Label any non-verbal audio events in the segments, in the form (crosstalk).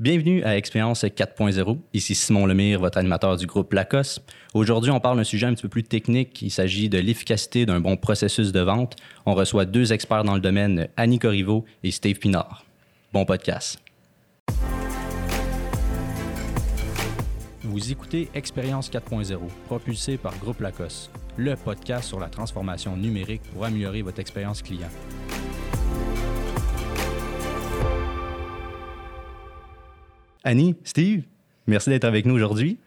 Bienvenue à Expérience 4.0. Ici Simon Lemire, votre animateur du groupe Lacoste. Aujourd'hui, on parle d'un sujet un petit peu plus technique. Il s'agit de l'efficacité d'un bon processus de vente. On reçoit deux experts dans le domaine, Annie Corriveau et Steve Pinard. Bon podcast. Vous écoutez Expérience 4.0, propulsé par Groupe Lacoste, le podcast sur la transformation numérique pour améliorer votre expérience client. Annie, Steve, merci d'être avec nous aujourd'hui.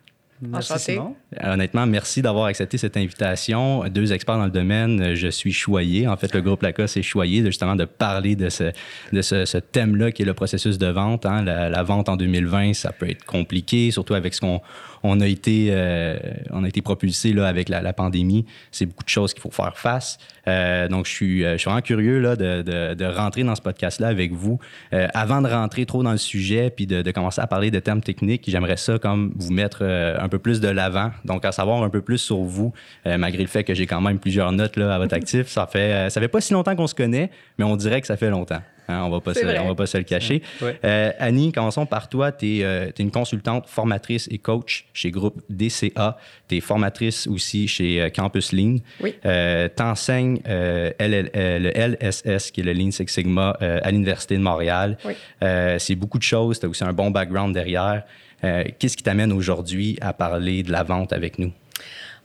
Merci Simon. Honnêtement, merci d'avoir accepté cette invitation. Deux experts dans le domaine, je suis choyé. En fait, le groupe Lacoste est choyé de, justement de parler de ce, de ce, thème-là qui est le processus de vente. Hein. La, vente en 2020, ça peut être compliqué, surtout avec ce qu'on on a été, euh, on a été propulsé là, avec la, pandémie. C'est beaucoup de choses qu'il faut faire face. Euh, donc, je suis, euh, je suis vraiment curieux là, de, de, de rentrer dans ce podcast-là avec vous. avant de rentrer trop dans le sujet puis de, de commencer à parler de termes techniques, j'aimerais ça comme vous mettre un peu plus de l'avant. Donc, à savoir un peu plus sur vous, malgré le fait que j'ai quand même plusieurs notes là, à votre actif. Ça fait, ça fait pas si longtemps qu'on se connaît, mais on dirait que ça fait longtemps. Hein, on ne va pas se le cacher. Euh, Annie, commençons par toi. Tu es, euh, une consultante, formatrice et coach chez Groupe DCA. Tu es formatrice aussi chez euh, Campus Lean. Oui. tu enseignes le LSS, qui est le Lean Six Sigma, à l'Université de Montréal. C'est beaucoup de choses. Tu as aussi un bon background derrière. Qu'est-ce qui t'amène aujourd'hui à parler de la vente avec nous?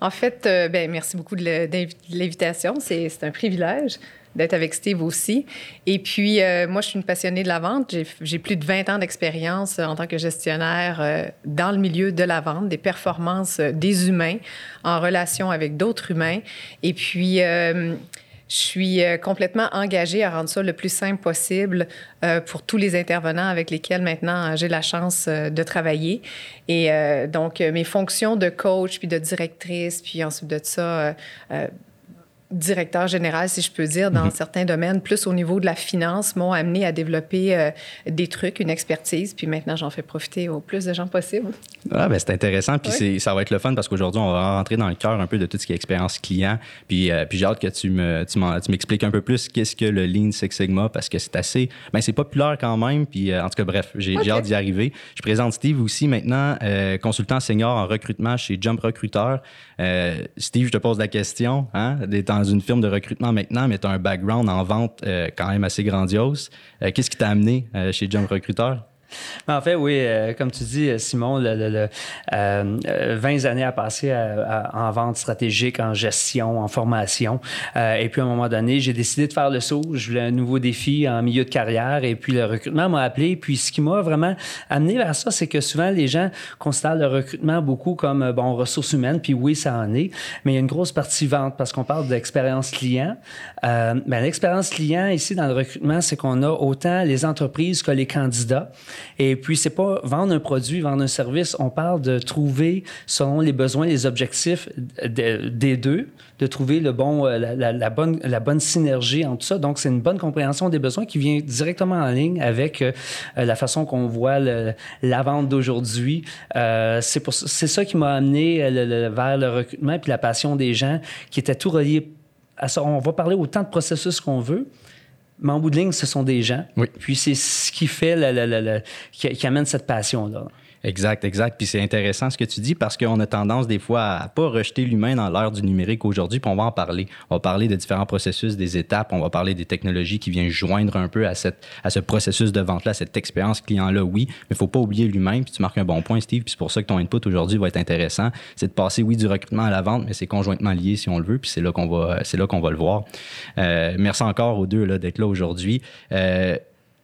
En fait, ben, merci beaucoup de l'invitation. C'est un privilège d'être avec Steve aussi. Et puis, euh, moi, je suis une passionnée de la vente. J'ai plus de 20 ans d'expérience euh, en tant que gestionnaire euh, dans le milieu de la vente, des performances des humains en relation avec d'autres humains. Et puis, je suis complètement engagée à rendre ça le plus simple possible pour tous les intervenants avec lesquels maintenant j'ai la chance de travailler. Et donc, mes fonctions de coach, puis de directrice, puis ensuite de ça, directeur général, si je peux dire, dans mhm. certains domaines, plus au niveau de la finance, m'ont amené à développer euh, des trucs, une expertise. Puis maintenant, j'en fais profiter au plus de gens possible. Ah, ben c'est intéressant. Puis ça va être le fun parce qu'aujourd'hui, on va rentrer dans le cœur un peu de tout ce qui est expérience client. Puis, euh, puis j'ai hâte que tu me, tu m'expliques un peu plus qu'est-ce que le Lean Six Sigma parce que c'est assez, ben c'est populaire quand même. Puis euh, en tout cas, bref, j'ai hâte d'y arriver. Je présente Steve aussi maintenant, consultant senior en recrutement chez Jump Recruiter. Steve, je te pose la question, hein, dans une firme de recrutement maintenant, mais tu as un background en vente euh, quand même assez grandiose. Euh, qu'est-ce qui t'a amené euh, chez Jump Recruiter? En fait, oui, euh, comme tu dis, Simon, le, 20 euh, années à passer en vente stratégique, en gestion, en formation. Euh, et puis, à un moment donné, j'ai décidé de faire le saut. Je voulais un nouveau défi en milieu de carrière. Et puis, le recrutement m'a appelé. Puis, ce qui m'a vraiment amené vers ça, c'est que souvent, les gens considèrent le recrutement beaucoup comme, bon, ressources humaines. Puis, oui, ça en est. Mais il y a une grosse partie vente parce qu'on parle d'expérience client. Ben, l'expérience client ici dans le recrutement, c'est qu'on a autant les entreprises que les candidats. Et puis, c'est pas vendre un produit, vendre un service. On parle de trouver, selon les besoins, les objectifs des deux, de trouver le bon, euh, la, bonne, la bonne synergie entre ça. Donc, c'est une bonne compréhension des besoins qui vient directement en ligne avec euh, la façon qu'on voit la vente d'aujourd'hui. Euh, c'est ça qui m'a amené vers le recrutement puis la passion des gens qui étaient tout reliés à ça. On va parler autant de processus qu'on veut, mais en bout de ligne, ce sont des gens. Oui. Puis c'est ce qui fait, la, qui, qui, amène cette passion-là. Exact, exact. Puis c'est intéressant ce que tu dis parce qu'on a tendance des fois à pas rejeter l'humain dans l'ère du numérique aujourd'hui, puis on va en parler. On va parler de différents processus, des étapes, on va parler des technologies qui viennent joindre un peu à, cette, à ce processus de vente-là, cette expérience client-là, oui, mais il faut pas oublier l'humain, puis tu marques un bon point, Steve, puis c'est pour ça que ton input aujourd'hui va être intéressant. C'est de passer, oui, du recrutement à la vente, mais c'est conjointement lié si on le veut, puis c'est là qu'on va, c'est là qu'on va le voir. Euh, merci encore aux deux là, d'être là aujourd'hui. Euh,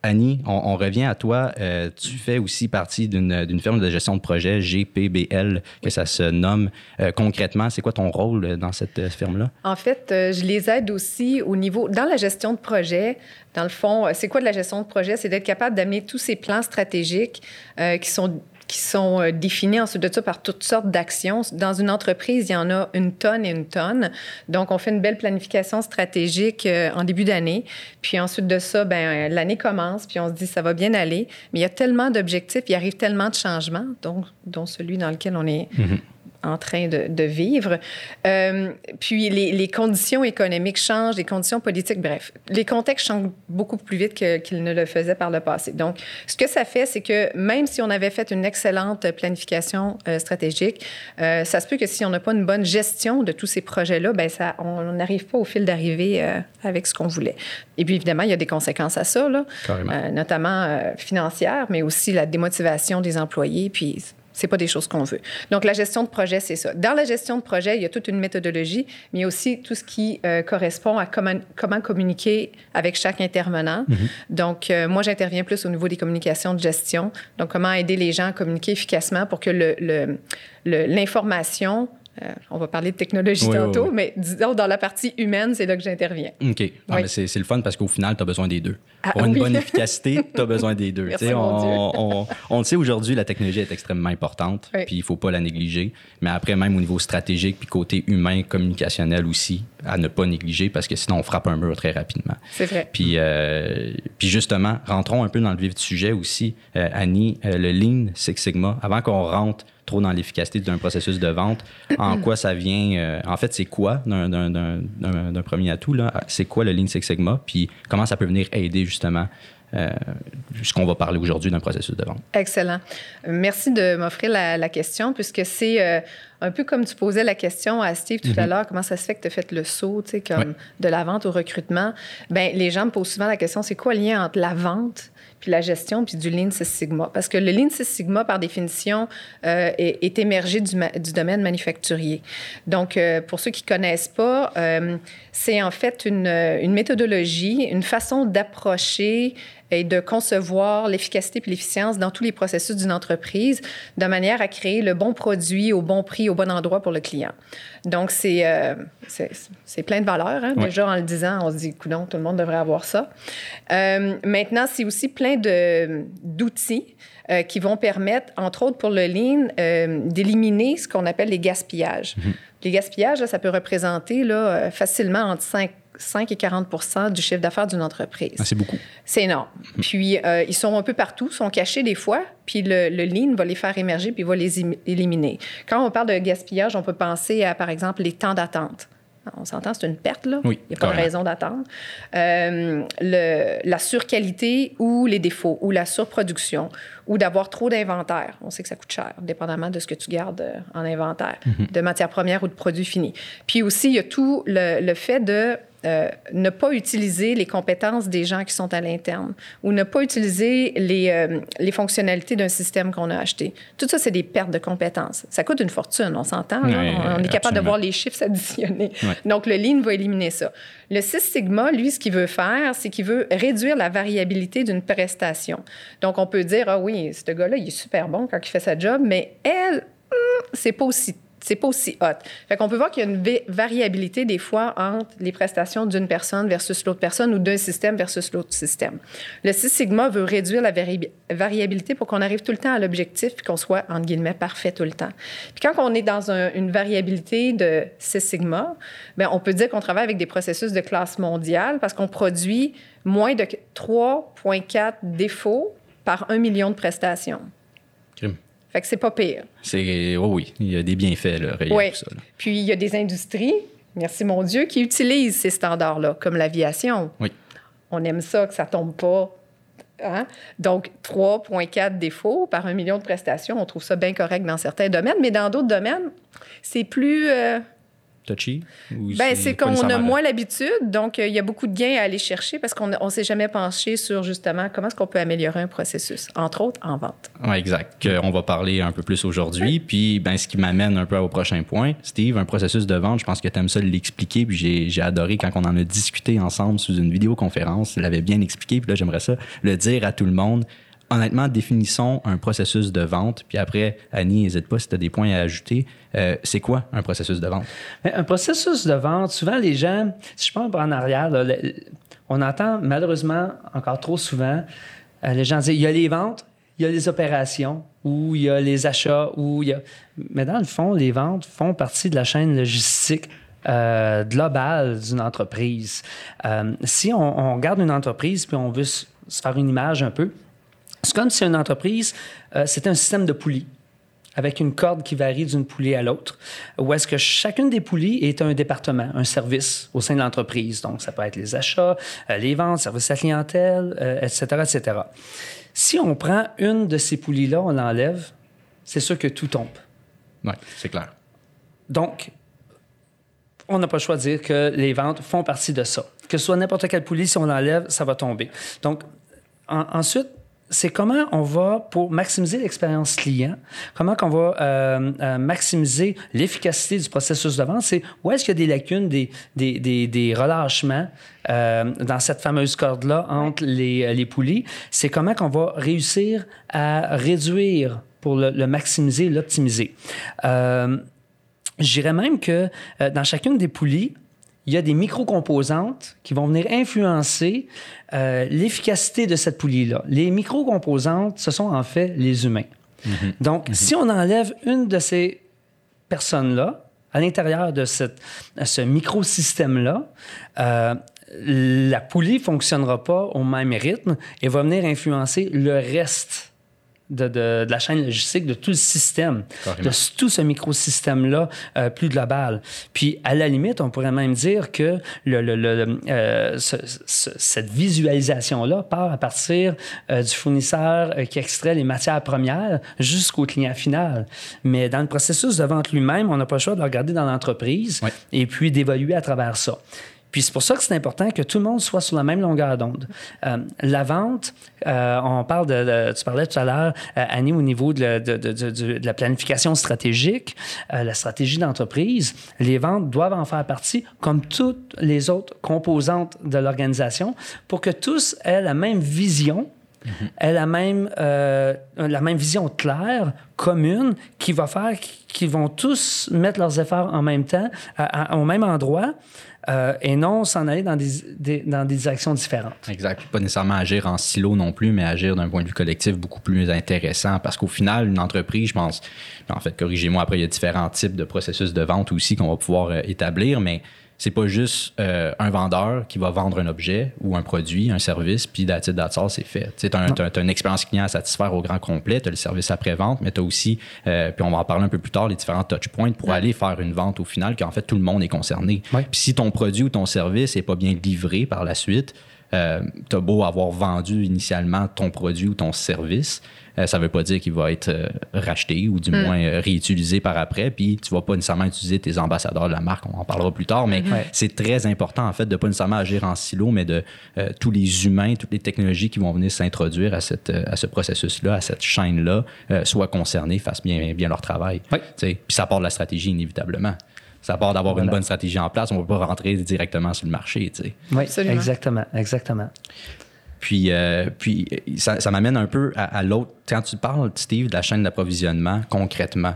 Annie, on, revient à toi. Euh, tu fais aussi partie d'une firme de gestion de projet, GPBL, que ça se nomme. Euh, concrètement, c'est quoi ton rôle dans cette euh, firme-là? En fait, je les aide aussi au niveau, dans la gestion de projet. Dans le fond, c'est quoi de la gestion de projet? C'est d'être capable d'amener tous ces plans stratégiques qui sont qui sont euh, définis ensuite de ça par toutes sortes d'actions. Dans une entreprise, il y en a une tonne et une tonne. Donc, on fait une belle planification stratégique euh, en début d'année. Puis ensuite de ça, ben l'année commence, puis on se dit ça va bien aller. Mais il y a tellement d'objectifs, il arrive tellement de changements, donc, dont celui dans lequel on est. Mm-hmm en train de, de vivre. Euh, puis les, les, conditions économiques changent, les conditions politiques, bref, les contextes changent beaucoup plus vite qu'ils ne le faisaient par le passé. Donc, ce que ça fait, c'est que même si on avait fait une excellente planification euh, stratégique, euh, ça se peut que si on n'a pas une bonne gestion de tous ces projets-là, ben ça, on n'arrive pas au fil d'arrivée avec ce qu'on voulait. Et puis, évidemment, il y a des conséquences à ça, là, notamment financières, mais aussi la démotivation des employés. Puis, c'est pas des choses qu'on veut. Donc, la gestion de projet, c'est ça. Dans la gestion de projet, il y a toute une méthodologie, mais il y a aussi tout ce qui euh, correspond à comment, comment, communiquer avec chaque intervenant. Mm -hmm. Donc, euh, moi, j'interviens plus au niveau des communications de gestion. Donc, comment aider les gens à communiquer efficacement pour que l'information euh, on va parler de technologie oui, tantôt, oui, oui. mais disons, dans la partie humaine, c'est là que j'interviens. OK. Ah, c'est le fun parce qu'au final, tu as besoin des deux. Ah, Pour une bonne (laughs) efficacité, tu as besoin des deux. Merci, on, on, on, le sait aujourd'hui, la technologie est extrêmement importante, puis il ne faut pas la négliger. Mais après, même au niveau stratégique, puis côté humain, communicationnel aussi, à ne pas négliger parce que sinon, on frappe un mur très rapidement. C'est vrai. Puis, euh, puis justement, rentrons un peu dans le vif du sujet aussi. Euh, Annie, le Lean Six Sigma, avant qu'on rentre trop dans l'efficacité d'un processus de vente. En quoi ça vient? Euh, en fait, c'est quoi d'un premier atout? C'est quoi le Lean Six Sigma? Puis comment ça peut venir aider justement euh, ce qu'on va parler aujourd'hui d'un processus de vente? Excellent. Merci de m'offrir la, la, question, puisque c'est euh, un peu comme tu posais la question à Steve tout mm -hmm. à l'heure, comment ça se fait que tu as fait le saut, tu sais, comme ouais. de la vente au recrutement? Bien, les gens me posent souvent la question, c'est quoi le lien entre la vente puis la gestion, puis du Lean Six Sigma? Parce que le Lean Six Sigma, par définition, euh, est, est, émergé du, du, domaine manufacturier. Donc, euh, pour ceux qui ne connaissent pas, euh, c'est en fait une, une, méthodologie, une façon d'approcher et de concevoir l'efficacité puis l'efficience dans tous les processus d'une entreprise de manière à créer le bon produit au bon prix, au bon endroit pour le client. Donc, c'est euh, plein de valeurs. Hein? Ouais. Déjà, en le disant, on se dit, coudon, tout le monde devrait avoir ça. Euh, maintenant, c'est aussi plein d'outils euh, qui vont permettre, entre autres pour le lean, d'éliminer ce qu'on appelle les gaspillages. Mm -hmm. Les gaspillages, là, ça peut représenter là, facilement entre 5 5 et 40% du chiffre d'affaires d'une entreprise. Ah, c'est beaucoup. C'est énorme. Mmh. Puis, euh, ils sont un peu partout, sont cachés des fois, puis le, le, lean va les faire émerger, puis va les éliminer. Quand on parle de gaspillage, on peut penser à, par exemple, les temps d'attente. On s'entend, c'est une perte, là. Oui, Il n'y a pas de raison d'attendre. Euh, la surqualité ou les défauts, ou la surproduction, ou d'avoir trop d'inventaire. On sait que ça coûte cher, dépendamment de ce que tu gardes en inventaire, mm -hmm. de matières premières ou de produits finis. Puis aussi, il y a tout le, le fait de euh, ne pas utiliser les compétences des gens qui sont à l'interne ou ne pas utiliser les, euh, les fonctionnalités d'un système qu'on a acheté. Tout ça, c'est des pertes de compétences. Ça coûte une fortune, on s'entend. Oui, on, on, est capable de voir les chiffres (laughs) s'additionner. Oui. Donc, le Lean va éliminer ça. Le Six Sigma, lui, ce qu'il veut faire, c'est qu'il veut réduire la variabilité d'une prestation. Donc, on peut dire, ah oui, ce gars-là, il est super bon quand il fait sa job, mais elle, hmm, c'est pas aussi c'est pas aussi hot. Fait qu'on peut voir qu'il y a une variabilité des fois entre les prestations d'une personne versus l'autre personne ou d'un système versus l'autre système. Le Six Sigma veut réduire la vari variabilité pour qu'on arrive tout le temps à l'objectif et qu'on soit, entre guillemets, parfait tout le temps. Puis quand on est dans un, une variabilité de Six Sigma, bien, on peut dire qu'on travaille avec des processus de classe mondiale parce qu'on produit moins de 3,4 défauts par un million de prestations. Fait que c'est pas pire. C'est oh oui, il y a des bienfaits là, oui. Ça, là. Puis il y a des industries, merci mon Dieu, qui utilisent ces standards-là, comme l'aviation. Oui. On aime ça que ça tombe pas. Hein? Donc 3,4 défauts par un million de prestations, on trouve ça bien correct dans certains domaines, mais dans d'autres domaines, c'est plus euh, touchy? Ben, c'est qu'on a moins l'habitude, donc il euh, y a beaucoup de gains à aller chercher parce qu'on ne s'est jamais penché sur justement comment est-ce qu'on peut améliorer un processus, entre autres en vente. Oui, exact. on va parler un peu plus aujourd'hui. Puis, ben, ce qui m'amène un peu au prochain point, Steve, un processus de vente, je pense que tu aimes ça l'expliquer. Puis j'ai adoré quand on en a discuté ensemble sous une vidéoconférence. Tu l'avais bien expliqué. Puis là, j'aimerais ça le dire à tout le monde honnêtement, définissons un processus de vente. Puis après, Annie, n'hésite pas si tu as des points à ajouter. Euh, c'est quoi un processus de vente? Un processus de vente, souvent les gens, si je pense en arrière, on entend malheureusement encore trop souvent euh, les gens dire il y a les ventes, il y a les opérations, ou il y a les achats, ou il y a. Mais dans le fond, les ventes font partie de la chaîne logistique euh, globale d'une entreprise. Si on regarde une entreprise puis on veut se faire une image un peu, c'est comme si une entreprise, euh, c'était un système de poulies. avec une corde qui varie d'une poulie à l'autre, où est-ce que chacune des poulies est un département, un service au sein de l'entreprise. Donc, ça peut être les achats, euh, les ventes, services à clientèle, etc., euh, etc. Si on prend une de ces poulies-là, on l'enlève, c'est sûr que tout tombe. Oui, c'est clair. Donc, on n'a pas le choix de dire que les ventes font partie de ça. Que ce soit n'importe quelle poulie, si on l'enlève, ça va tomber. Donc, ensuite, c'est comment on va, pour maximiser l'expérience client, comment on va euh, euh, maximiser l'efficacité du processus de vente, c'est où est-ce qu'il y a des lacunes, des, des, des, des relâchements euh, dans cette fameuse corde-là entre les, les poulies. C'est comment qu'on va réussir à réduire pour le, le maximiser, l'optimiser. J'irais même que dans chacune des poulies, il y a des micro-composantes qui vont venir influencer euh, l'efficacité de cette poulie-là. Les micro-composantes, ce sont en fait les humains. Mm-hmm. Donc, mm-hmm. si on enlève une de ces personnes-là, à l'intérieur de cette, ce microsystème-là, euh, la poulie ne fonctionnera pas au même rythme et va venir influencer le reste de, la chaîne logistique, de tout le système, de tout ce microsystème-là euh, plus global. Puis, à la limite, on pourrait même dire que le, euh, cette visualisation-là part à partir euh, du fournisseur qui extrait les matières premières jusqu'au client final. Mais dans le processus de vente lui-même, on n'a pas le choix de le regarder dans l'entreprise et puis d'évoluer à travers ça. Puis c'est pour ça que c'est important que tout le monde soit sur la même longueur d'onde. Euh, la vente, euh, on parle de, tu parlais tout à l'heure, euh, Annie, au niveau de, de la planification stratégique, la stratégie d'entreprise, les ventes doivent en faire partie comme toutes les autres composantes de l'organisation pour que tous aient la même vision aient la même, la même vision claire, commune, qui va faire qu'ils vont tous mettre leurs efforts en même temps, au même endroit, euh, et non s'en aller dans des, dans des directions différentes. Exact. Pas nécessairement agir en silo non plus, mais agir d'un point de vue collectif beaucoup plus intéressant parce qu'au final, une entreprise, je pense, en fait, corrigez-moi après, il y a différents types de processus de vente aussi qu'on va pouvoir euh, établir, mais c'est pas juste euh, un vendeur qui va vendre un objet ou un produit, un service, puis that's it, c'est fait. Tu as, une expérience client à satisfaire au grand complet, tu as le service après-vente, mais tu as aussi, euh, puis on va en parler un peu plus tard, les différents touch points pour aller faire une vente au final, qu'en fait, tout le monde est concerné. Puis si ton produit ou ton service n'est pas bien livré par la suite, euh, tu as beau avoir vendu initialement ton produit ou ton service, ça ne veut pas dire qu'il va être euh, racheté ou du hmm. moins euh, réutilisé par après. Puis tu ne vas pas nécessairement utiliser tes ambassadeurs de la marque, on en parlera plus tard, mais c'est très important en fait de ne pas nécessairement agir en silo, mais de tous les humains, toutes les technologies qui vont venir s'introduire à, cette, à ce processus-là, à cette chaîne-là, soient concernés, fassent bien, bien leur travail. Puis ça part de la stratégie inévitablement. Ça part d'avoir une bonne stratégie en place. On ne va pas rentrer directement sur le marché. Oui, exactement, exactement. Puis, euh, puis ça, m'amène un peu à, l'autre. Quand tu parles, Steve, de la chaîne d'approvisionnement, concrètement,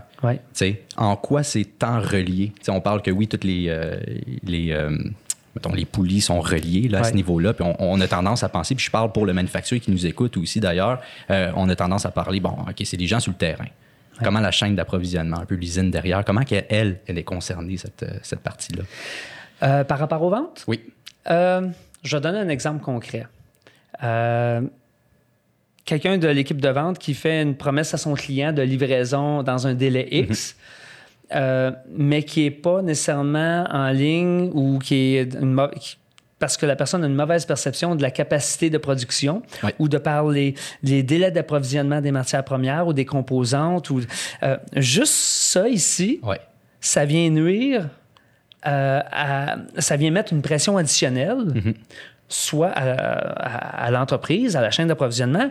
en quoi c'est tant relié? on parle que oui, toutes les, euh, les, euh, les poulies sont reliées là, à ce niveau-là. Puis on, a tendance à penser, puis je parle pour le manufacturier qui nous écoute aussi d'ailleurs, on a tendance à parler, bon, OK, c'est des gens sur le terrain. Comment la chaîne d'approvisionnement, un peu l'usine derrière, comment elle, elle est concernée, cette, cette partie-là? par rapport aux ventes? Oui. je vais donner un exemple concret. Euh, quelqu'un de l'équipe de vente qui fait une promesse à son client de livraison dans un délai X, mhm. euh, mais qui n'est pas nécessairement en ligne ou qui est parce que la personne a une mauvaise perception de la capacité de production ou de par les, délais d'approvisionnement des matières premières ou des composantes. Ou, euh, juste ça ici, ça vient nuire, à, ça vient mettre une pression additionnelle. Mhm soit à, l'entreprise, à la chaîne d'approvisionnement,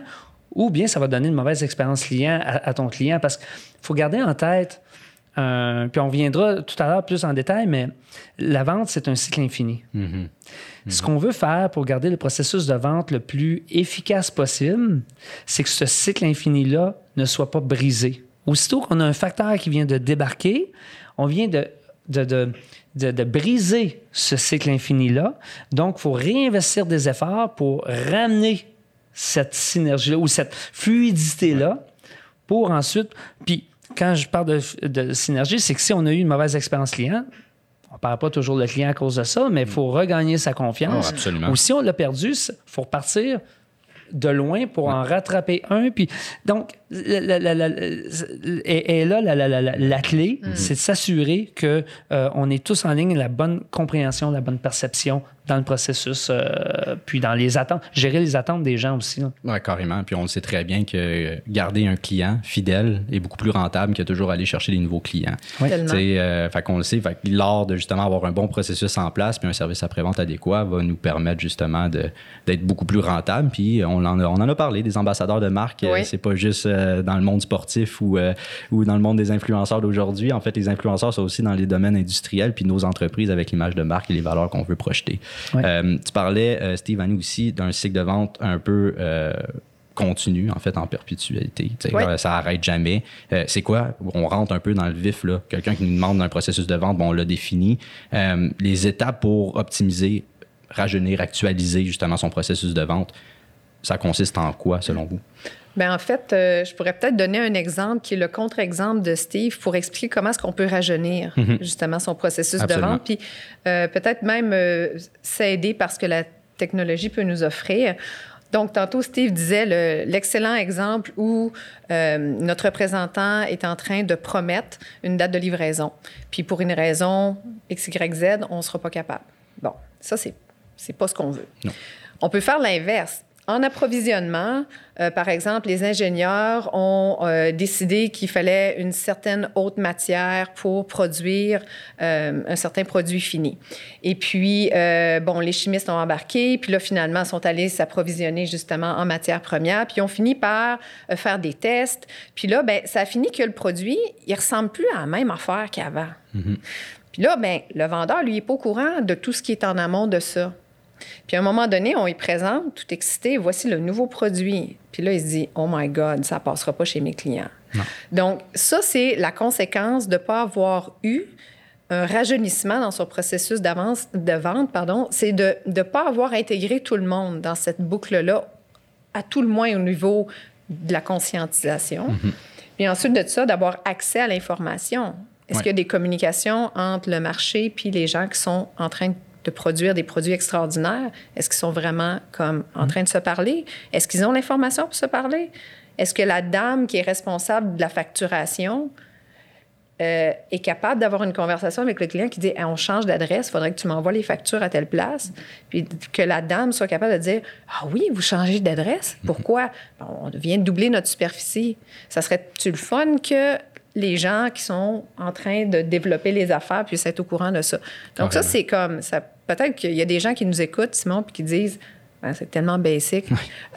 ou bien ça va donner une mauvaise expérience client à, ton client. Parce qu'il faut garder en tête, euh, puis on viendra tout à l'heure plus en détail, mais la vente, c'est un cycle infini. Mm-hmm. Mm-hmm. Ce qu'on veut faire pour garder le processus de vente le plus efficace possible, c'est que ce cycle infini-là ne soit pas brisé. Aussitôt qu'on a un facteur qui vient de débarquer, on vient de, de de, briser ce cycle infini-là. Donc, il faut réinvestir des efforts pour ramener cette synergie-là ou cette fluidité-là pour ensuite. Puis, quand je parle de, synergie, c'est que si on a eu une mauvaise expérience client, on ne parle pas toujours le client à cause de ça, mais il faut regagner sa confiance. absolument. Ou si on l'a perdu, il faut repartir de loin pour en rattraper un. Puis, donc, et, là, la, clé, mm. c'est de s'assurer qu'on euh, on est tous en ligne, la bonne compréhension, la bonne perception dans le processus, euh, puis dans les attentes, gérer les attentes des gens aussi. Oui, carrément. Puis on le sait très bien que garder un client fidèle est beaucoup plus rentable que toujours aller chercher des nouveaux clients. Oui. Euh, fait qu'on le sait, fait lors de justement avoir un bon processus en place puis un service après-vente adéquat va nous permettre justement d'être beaucoup plus rentable. Puis on en, a, on en a parlé, des ambassadeurs de marque, euh, c'est pas juste dans le monde sportif ou, ou dans le monde des influenceurs d'aujourd'hui. En fait, les influenceurs sont aussi dans les domaines industriels puis nos entreprises avec l'image de marque et les valeurs qu'on veut projeter. Euh, tu parlais, euh, Steve, Annie aussi, d'un cycle de vente un peu euh, continu, en fait, en perpétualité. Ça arrête jamais. c'est quoi? On rentre un peu dans le vif, là. Quelqu'un qui nous demande un processus de vente, bon, on l'a défini. les étapes pour optimiser, rajeunir, actualiser justement son processus de vente, ça consiste en quoi, selon vous? Bien, en fait, euh, je pourrais peut-être donner un exemple qui est le contre-exemple de Steve pour expliquer comment est-ce qu'on peut rajeunir mhm. justement son processus de vente, puis euh, peut-être même euh, s'aider parce que la technologie peut nous offrir. Donc, tantôt, Steve disait l'excellent exemple où notre représentant est en train de promettre une date de livraison. Puis pour une raison X, Y, Z, on ne sera pas capable. Bon, ça, c'est, c'est pas ce qu'on veut. On peut faire l'inverse. En approvisionnement, euh, par exemple, les ingénieurs ont euh, décidé qu'il fallait une certaine haute matière pour produire euh, un certain produit fini. Et puis, bon, les chimistes ont embarqué, puis là, finalement, sont allés s'approvisionner justement en matière première, puis ont fini par faire des tests. Puis là, ben, ça a fini que le produit, il ressemble plus à la même affaire qu'avant. Mm-hmm. Puis là, ben, le vendeur, lui, n'est pas au courant de tout ce qui est en amont de ça. Puis à un moment donné, on y présente, tout excité, voici le nouveau produit. Puis là, il se dit, oh my God, ça ne passera pas chez mes clients. Donc, ça, c'est la conséquence de ne pas avoir eu un rajeunissement dans son processus d'avance de vente, pardon, c'est de ne pas avoir intégré tout le monde dans cette boucle-là, à tout le moins au niveau de la conscientisation. Mm-hmm. Puis ensuite de ça, d'avoir accès à l'information. Est-ce qu'il y a des communications entre le marché puis les gens qui sont en train de de produire des produits extraordinaires? Est-ce qu'ils sont vraiment comme en train de se parler? Est-ce qu'ils ont l'information pour se parler? Est-ce que la dame qui est responsable de la facturation euh, est capable d'avoir une conversation avec le client qui dit on change d'adresse, il faudrait que tu m'envoies les factures à telle place? Puis que la dame soit capable de dire Ah oui, vous changez d'adresse? Pourquoi? on vient de doubler notre superficie. Ça serait-tu le fun que les gens qui sont en train de développer les affaires puissent être au courant de ça. Donc, ça, c'est comme. ça Peut-être qu'il y a des gens qui nous écoutent, Simon, puis qui disent ben, c'est tellement basic.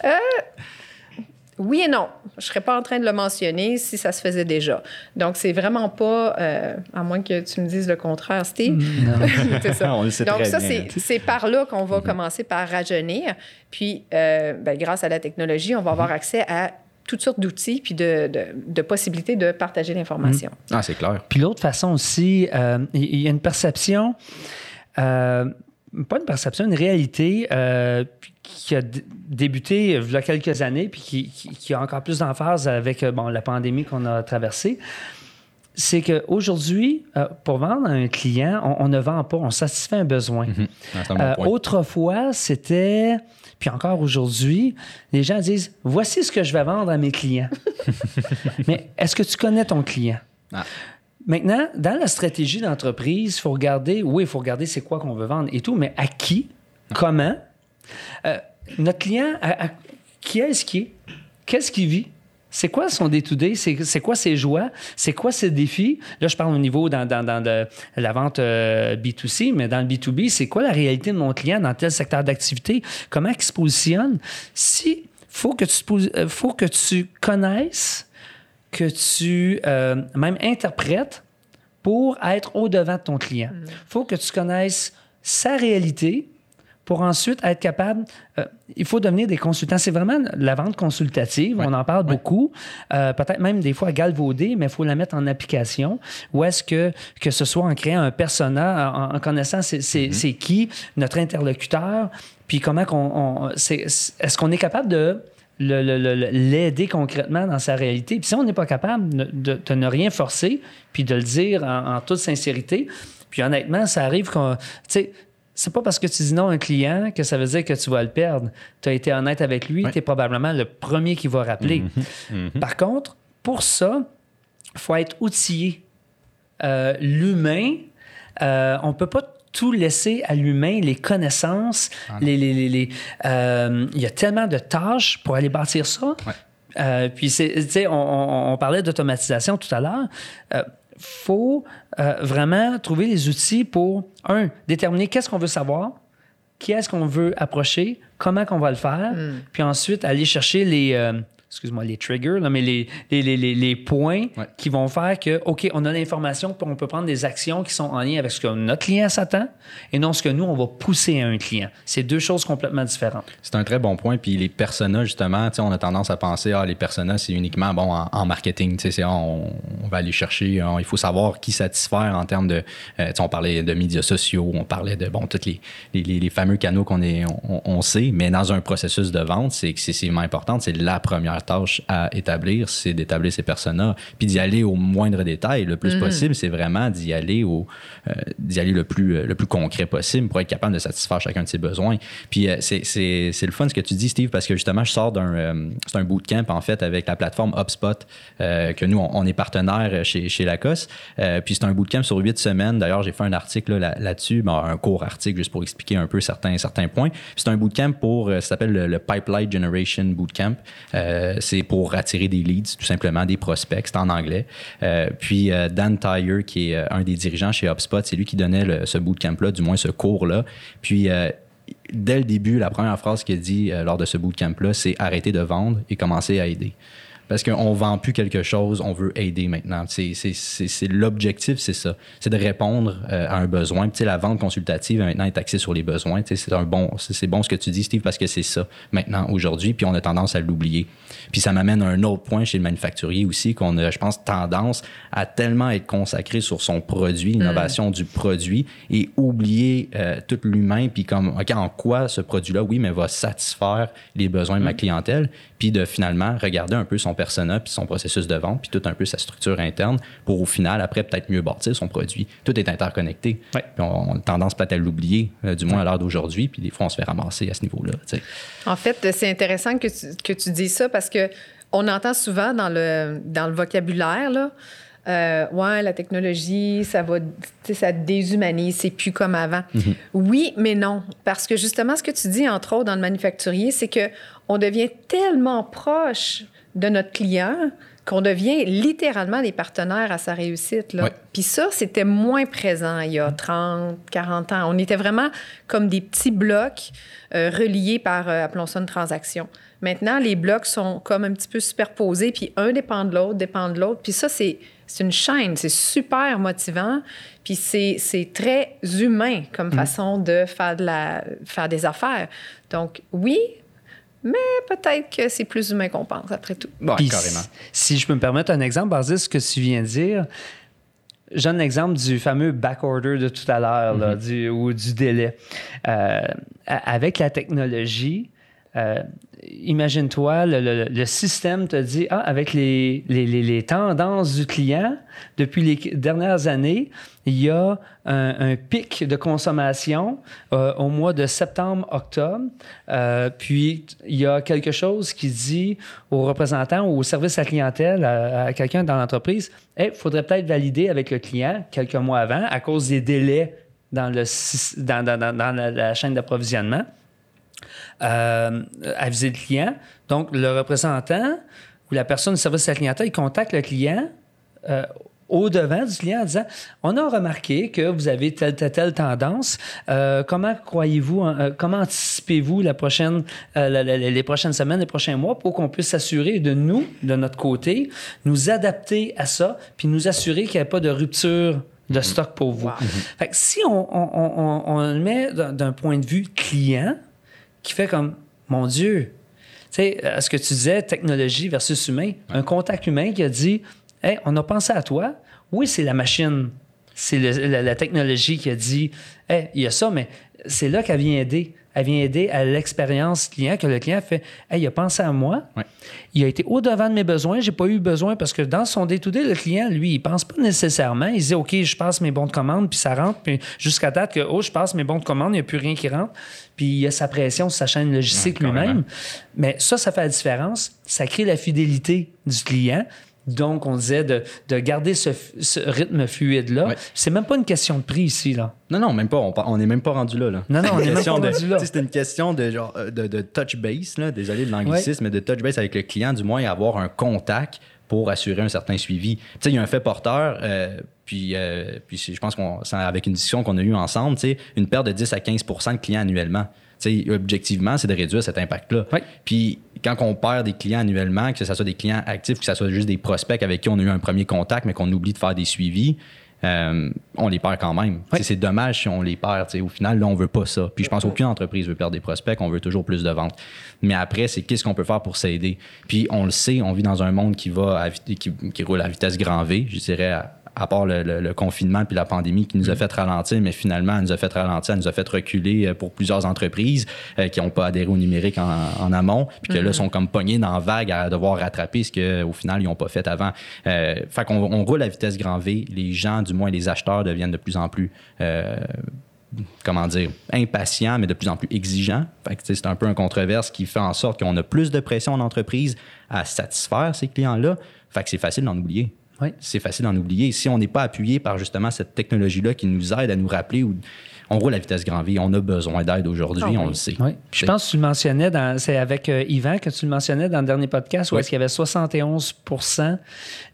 Euh, oui et non. Je ne serais pas en train de le mentionner si ça se faisait déjà. Donc, c'est vraiment pas, euh, à moins que tu me dises le contraire, Steve. Mm, non. (laughs) ça. (laughs) On le sait Donc, ça, c'est par là qu'on va mm-hmm. commencer par rajeunir. Puis, euh, ben, grâce à la technologie, on va avoir mm-hmm. accès à toutes sortes d'outils puis de, de, possibilités de partager l'information. Mmh. Ah, c'est clair. Puis l'autre façon aussi, euh, il y a une perception, euh, pas une perception, une réalité euh, qui a débuté il y a quelques années puis qui, qui, a encore plus d'emphase avec bon, la pandémie qu'on a traversée c'est qu'aujourd'hui, pour vendre à un client, on, ne vend pas, on satisfait un besoin. Mmh. autrefois, c'était puis encore aujourd'hui, les gens disent Voici ce que je vais vendre à mes clients. (laughs) Mais est-ce que tu connais ton client? Ah. Maintenant, dans la stratégie d'entreprise, il faut regarder, oui, il faut regarder c'est quoi qu'on veut vendre et tout, mais à qui, comment, euh, notre client, qui est-ce qui est, qu'est-ce qu'il vit, c'est quoi son day-to-day? C'est quoi ses joies? C'est quoi ses défis? Là, je parle au niveau dans, la vente euh, B2C, mais dans le B2B, c'est quoi la réalité de mon client dans tel secteur d'activité? Comment il se positionne? Si faut que tu, euh, faut que tu connaisses, que tu euh, même interprètes pour être au-devant de ton client. Il mm. faut que tu connaisses sa réalité, pour ensuite être capable, euh, il faut devenir des consultants. C'est vraiment la vente consultative, on en parle beaucoup, euh, peut-être même des fois galvaudée, mais il faut la mettre en application. Ou est-ce que, que ce soit en créant un persona, en, connaissant mm-hmm. c'est qui notre interlocuteur, puis comment qu'on... Est-ce qu'on est capable de l'aider concrètement dans sa réalité? Puis si on n'est pas capable de, ne rien forcer, puis de le dire en, en toute sincérité, puis honnêtement, ça arrive qu'on c'est pas parce que tu dis non à un client que ça veut dire que tu vas le perdre. Tu as été honnête avec lui, tu es probablement le premier qui va rappeler. Mhm. Mhm. Par contre, pour ça, il faut être outillé. Euh, l'humain, euh, on peut pas tout laisser à l'humain, les connaissances, ah les, les, euh, il y a tellement de tâches pour aller bâtir ça. Euh, puis, c'est, on, on, parlait d'automatisation tout à l'heure. Euh, faut euh, vraiment trouver les outils pour, un, déterminer qu'est-ce qu'on veut savoir, qui est-ce qu'on veut approcher, comment qu'on va le faire, hmm. puis ensuite aller chercher les, excuse-moi, les triggers, mais les, les, les, les points qui vont faire que, OK, on a l'information, puis on peut prendre des actions qui sont en lien avec ce que notre client s'attend et non ce que nous, on va pousser à un client. C'est deux choses complètement différentes. C'est un très bon point. Puis les personas, justement, on a tendance à penser, ah, les personas, c'est uniquement bon en, marketing. On, on, va aller chercher, il faut savoir qui satisfaire en termes de. Euh, on parlait de médias sociaux, on parlait de, bon, tous les, les, les fameux canaux qu'on est, on, on, sait, mais dans un processus de vente, c'est excessivement important. C'est la première tâche à établir, c'est d'établir ces personas, puis d'y aller au moindre détail, le plus mhm. possible, c'est vraiment d'y aller au, euh, d'y aller le plus, euh, le plus concret possible pour être capable de satisfaire chacun de ses besoins. Puis euh, c'est, le fun ce que tu dis, Steve, parce que justement, je sors d'un, c'est un bootcamp en fait avec la plateforme HubSpot, que nous, on, est partenaire chez, chez Lacoste. puis c'est un bootcamp sur huit semaines. D'ailleurs, j'ai fait un article là, dessus un court article juste pour expliquer un peu certains, certains points. c'est un bootcamp pour, ça s'appelle le, Pipeline Generation Bootcamp c'est pour attirer des leads, tout simplement, des prospects. C'est en anglais. Euh, puis euh, Dan Tyre, qui est euh, un des dirigeants chez HubSpot, c'est lui qui donnait ce bootcamp-là, du moins ce cours-là. Puis dès le début, la première phrase qu'il dit lors de ce bootcamp-là, c'est arrêter de vendre et commencer à aider parce qu'on vend plus quelque chose, on veut aider maintenant. C'est, l'objectif, c'est ça. C'est de répondre euh, à un besoin. Puis, la vente consultative maintenant est axée sur les besoins. C'est un bon, c'est bon ce que tu dis, Steve, parce que c'est ça maintenant aujourd'hui. Puis on a tendance à l'oublier. Puis ça m'amène à un autre point chez le manufacturier aussi qu'on a, je pense, tendance à tellement être consacré sur son produit, l'innovation mm. du produit, et oublier euh, tout l'humain. Puis comme, ok, en quoi ce produit-là, oui, mais va satisfaire les besoins de ma mm. clientèle. Puis de finalement regarder un peu son persona, puis son processus de vente, puis tout un peu sa structure interne pour au final, après, peut-être mieux bâtir son produit. Tout est interconnecté. Puis on, a tendance peut-être à l'oublier, euh, du moins à l'heure d'aujourd'hui, puis des fois, on se fait ramasser à ce niveau-là. En fait, c'est intéressant que tu, que tu dis ça parce que on entend souvent dans le, dans le vocabulaire, là, euh, ouais, la technologie, ça va, ça déshumanise, c'est plus comme avant. Mm-hmm. Oui, mais non, parce que justement, ce que tu dis entre autres dans le manufacturier, c'est que on devient tellement proche de notre client qu'on devient littéralement des partenaires à sa réussite. Puis ça, c'était moins présent il y a 30, 40 ans. On était vraiment comme des petits blocs euh, reliés par, euh, appelons ça une transaction. Maintenant, les blocs sont comme un petit peu superposés, puis un dépend de l'autre, dépend de l'autre. Puis ça, c'est une chaîne, c'est super motivant, puis c'est très humain comme mm. façon de faire, de la, faire des affaires. Donc, oui, mais peut-être que c'est plus humain qu'on pense, après tout. carrément. Si, je peux me permettre un exemple, basé sur ce que tu viens de dire, j'ai un exemple du fameux backorder de tout à l'heure, mm-hmm. ou du délai. Euh, avec la technologie, euh, imagine-toi, le, système te dit, ah, avec les, tendances du client, depuis les dernières années, il y a un, pic de consommation euh, au mois de septembre-octobre. Euh, puis, il y a quelque chose qui dit aux représentants ou au service à clientèle, à, quelqu'un dans l'entreprise, il faudrait peut-être valider avec le client quelques mois avant à cause des délais dans la chaîne d'approvisionnement euh, aviser le client. Donc, le représentant ou la personne du service à la clientèle, il contacte le client euh, au-devant du client en disant On a remarqué que vous avez telle, telle, telle tendance. Euh, comment croyez-vous, euh, comment anticipez-vous la prochaine, euh, les prochaines semaines, les prochains mois pour qu'on puisse s'assurer de nous, de notre côté, nous adapter à ça, puis nous assurer qu'il n'y ait pas de rupture de stock pour vous? Fait que si on, on, on, on le met d'un point de vue client, qui fait comme, mon Dieu, tu sais, ce que tu disais, technologie versus humain, un contact humain qui a dit, hey, on a pensé à toi. Oui, c'est la machine, c'est la, technologie qui a dit, hey, il y a ça, mais c'est là qu'elle vient aider. Elle vient aider à l'expérience client, que le client fait Hey, il a pensé à moi, il a été au-devant de mes besoins, j'ai pas eu besoin parce que dans son day-to-day, le client, lui, il pense pas nécessairement. Il dit OK, je passe mes bons de commande, puis ça rentre, puis jusqu'à date que oh, je passe mes bons de commande, il n'y a plus rien qui rentre, puis il y a sa pression sur sa chaîne logistique lui-même. Mais ça, ça fait la différence. Ça crée la fidélité du client. Donc, on disait de, de garder ce, ce rythme fluide-là. C'est même pas une question de prix ici, là. Non, non, même pas. On n'est même pas rendu là. là. Non, non, on n'est même pas rendu là. C'est une question de, genre, euh, de, de touch base, là, désolé de l'anglicisme, mais de touch base avec le client, du moins avoir un contact pour assurer un certain suivi. Tu sais, il y a un fait porteur, euh, puis, euh, puis je pense qu'on, avec une discussion qu'on a eue ensemble, tu sais, une perte de 10 à 15 de clients annuellement. Objectivement, c'est de réduire cet impact-là. Puis quand on perd des clients annuellement, que ce soit des clients actifs, que ce soit juste des prospects avec qui on a eu un premier contact, mais qu'on oublie de faire des suivis, euh, on les perd quand même. C'est dommage si on les perd. Au final, là, on veut pas ça. Puis je pense qu'aucune entreprise veut perdre des prospects, on veut toujours plus de ventes. Mais après, c'est qu'est-ce qu'on peut faire pour s'aider? Puis on le sait, on vit dans un monde qui va qui, qui, roule à vitesse grand V, je dirais à, à part le, confinement puis la pandémie qui nous a mm. fait ralentir, mais finalement, elle nous a fait ralentir, elle nous a fait reculer euh, pour plusieurs entreprises euh, qui n'ont pas adhéré au numérique en, amont, puis que là, mm-hmm. sont comme pognés dans la vague à devoir rattraper ce qu'au final, ils n'ont pas fait avant. Euh, fait qu'on on roule à vitesse grand V. Les gens, du moins les acheteurs, deviennent de plus en plus comment dire, impatients, mais de plus en plus exigeants. c'est un peu un controverse qui fait en sorte qu'on a plus de pression en entreprise à satisfaire ces clients-là. Fait que c'est facile d'en oublier c'est facile d'en oublier. Si on n'est pas appuyé par justement cette technologie-là qui nous aide à nous rappeler où on roule à vitesse grand V, on a besoin d'aide aujourd'hui, ah on le sait. Je pense que tu le mentionnais, c'est avec euh, Yvan que tu le mentionnais dans le dernier podcast, où est-ce qu'il y avait 71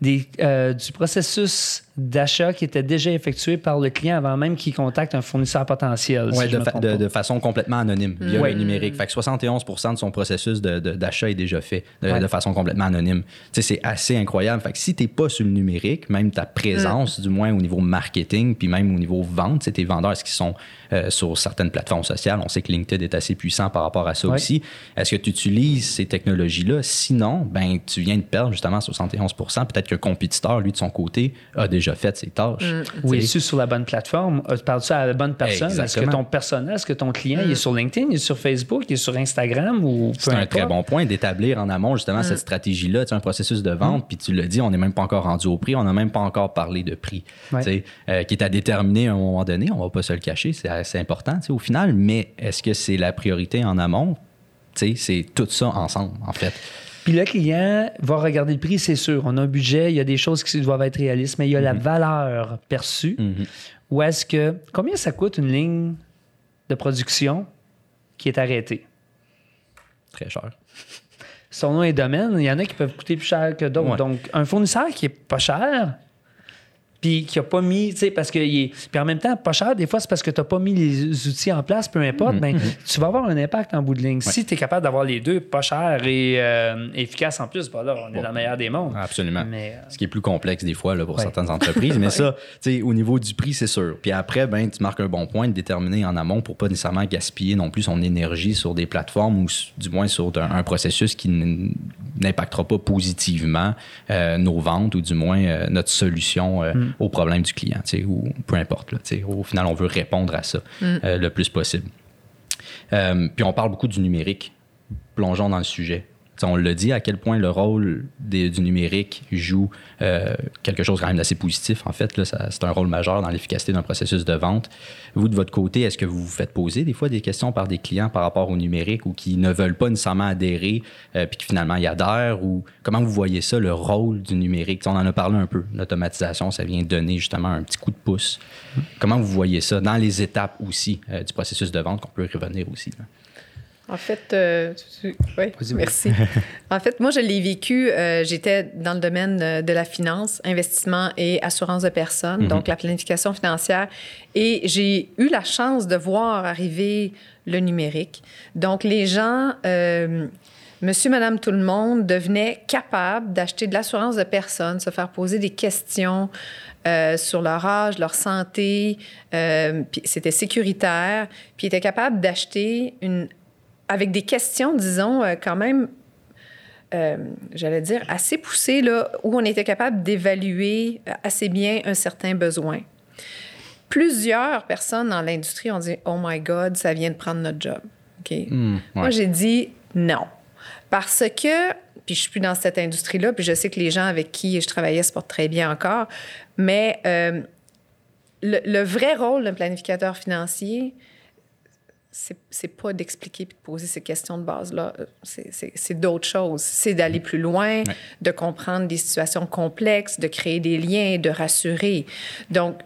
des, euh, du processus d'achat qui était déjà effectué par le client avant même qu'il contacte un fournisseur potentiel. Oui, de, façon complètement anonyme, via le numérique. Fait que 71% de son processus d'achat est déjà fait de, façon complètement anonyme. c'est assez incroyable. Fait que si tu n'es pas sur le numérique, même ta présence, mm. du moins au niveau marketing, puis même au niveau vente, tes vendeurs, est-ce qu'ils sont euh, sur certaines plateformes sociales? On sait que LinkedIn est assez puissant par rapport à ça aussi. Est-ce que tu utilises ces technologies-là? Sinon, ben, tu viens de perdre justement 71% Peut-être que le compétiteur, lui, de son côté, a déjà fait ses tâches. Mm. Oui, est sur la bonne plateforme? Euh, parles-tu à la bonne personne? Est-ce que ton personnel, est-ce que ton client il est mm. sur LinkedIn, il est sur Facebook, il est sur Instagram ou C'est un très bon point d'établir en amont justement cette mm. stratégie-là, tu un processus de vente, puis tu l'as dit, on n'est même pas encore rendu au prix, on n'a même pas encore parlé de prix, euh, qui est à déterminer à un moment donné, on va pas se le cacher, c'est assez important au final, mais est-ce que c'est la priorité en amont? C'est tout ça ensemble, en fait. Puis le client va regarder le prix, c'est sûr. On a un budget, il y a des choses qui doivent être réalistes, mais il y a la mhm. valeur perçue. Mhm. Ou est-ce que. Combien ça coûte une ligne de production qui est arrêtée? Très cher. Son nom et domaine, il y en a qui peuvent coûter plus cher que d'autres. Donc, un fournisseur qui est pas cher, puis qui a pas mis, tu sais, parce que est. Puis en même temps, pas cher, des fois, c'est parce que tu n'as pas mis les outils en place, peu importe, mais mm-hmm. ben, tu vas avoir un impact en bout de ligne. Si tu es capable d'avoir les deux, pas cher et euh, efficace en plus, ben là, on est dans le meilleur des mondes. Absolument. Mais, euh, Ce qui est plus complexe des fois là, pour certaines entreprises, mais (laughs) ça, tu sais, au niveau du prix, c'est sûr. Puis après, ben, tu marques un bon point de déterminer en amont pour pas nécessairement gaspiller non plus son énergie sur des plateformes ou du moins sur un, processus qui n'impactera pas positivement euh, nos ventes ou du moins notre solution mm. Au problème du client, ou peu importe. Là, au final, on veut répondre à ça mm. euh, le plus possible. Euh, puis on parle beaucoup du numérique. Plongeons dans le sujet on l'a dit, à quel point le rôle du numérique joue euh, quelque chose quand même d'assez positif. En fait, c'est un rôle majeur dans l'efficacité d'un processus de vente. Vous, de votre côté, est-ce que vous vous faites poser des fois des questions par des clients par rapport au numérique ou qui ne veulent pas nécessairement adhérer euh, puis qui finalement y adhèrent? Ou comment vous voyez ça, le rôle du numérique? on en a parlé un peu. L'automatisation, ça vient donner justement un petit coup de pouce. Comment vous voyez ça dans les étapes aussi euh, du processus de vente qu'on peut revenir aussi? En fait, euh, oui, merci. (laughs) en fait, moi, je l'ai vécu. Euh, j'étais dans le domaine euh, de la finance, investissement et assurance de personnes, mhm. donc la planification financière. Et j'ai eu la chance de voir arriver le numérique. Donc, les gens, monsieur, madame, tout le monde, devenaient capables d'acheter de l'assurance de personnes, se faire poser des questions. sur leur âge, leur santé, puis c'était sécuritaire, puis ils étaient capables d'acheter une avec des questions, disons, euh, quand même, euh, j'allais dire, assez poussées, là, où on était capable d'évaluer euh, assez bien un certain besoin. Plusieurs personnes dans l'industrie ont dit Oh my God, ça vient de prendre notre job. OK? Moi, j'ai dit non. Parce que, puis je suis plus dans cette industrie-là, puis je sais que les gens avec qui je travaillais se portent très bien encore, mais euh, le, vrai rôle d'un planificateur financier, c'est pas d'expliquer et de poser ces questions de base-là. C'est d'autres choses. C'est d'aller plus loin, de comprendre des situations complexes, de créer des liens, de rassurer. Donc,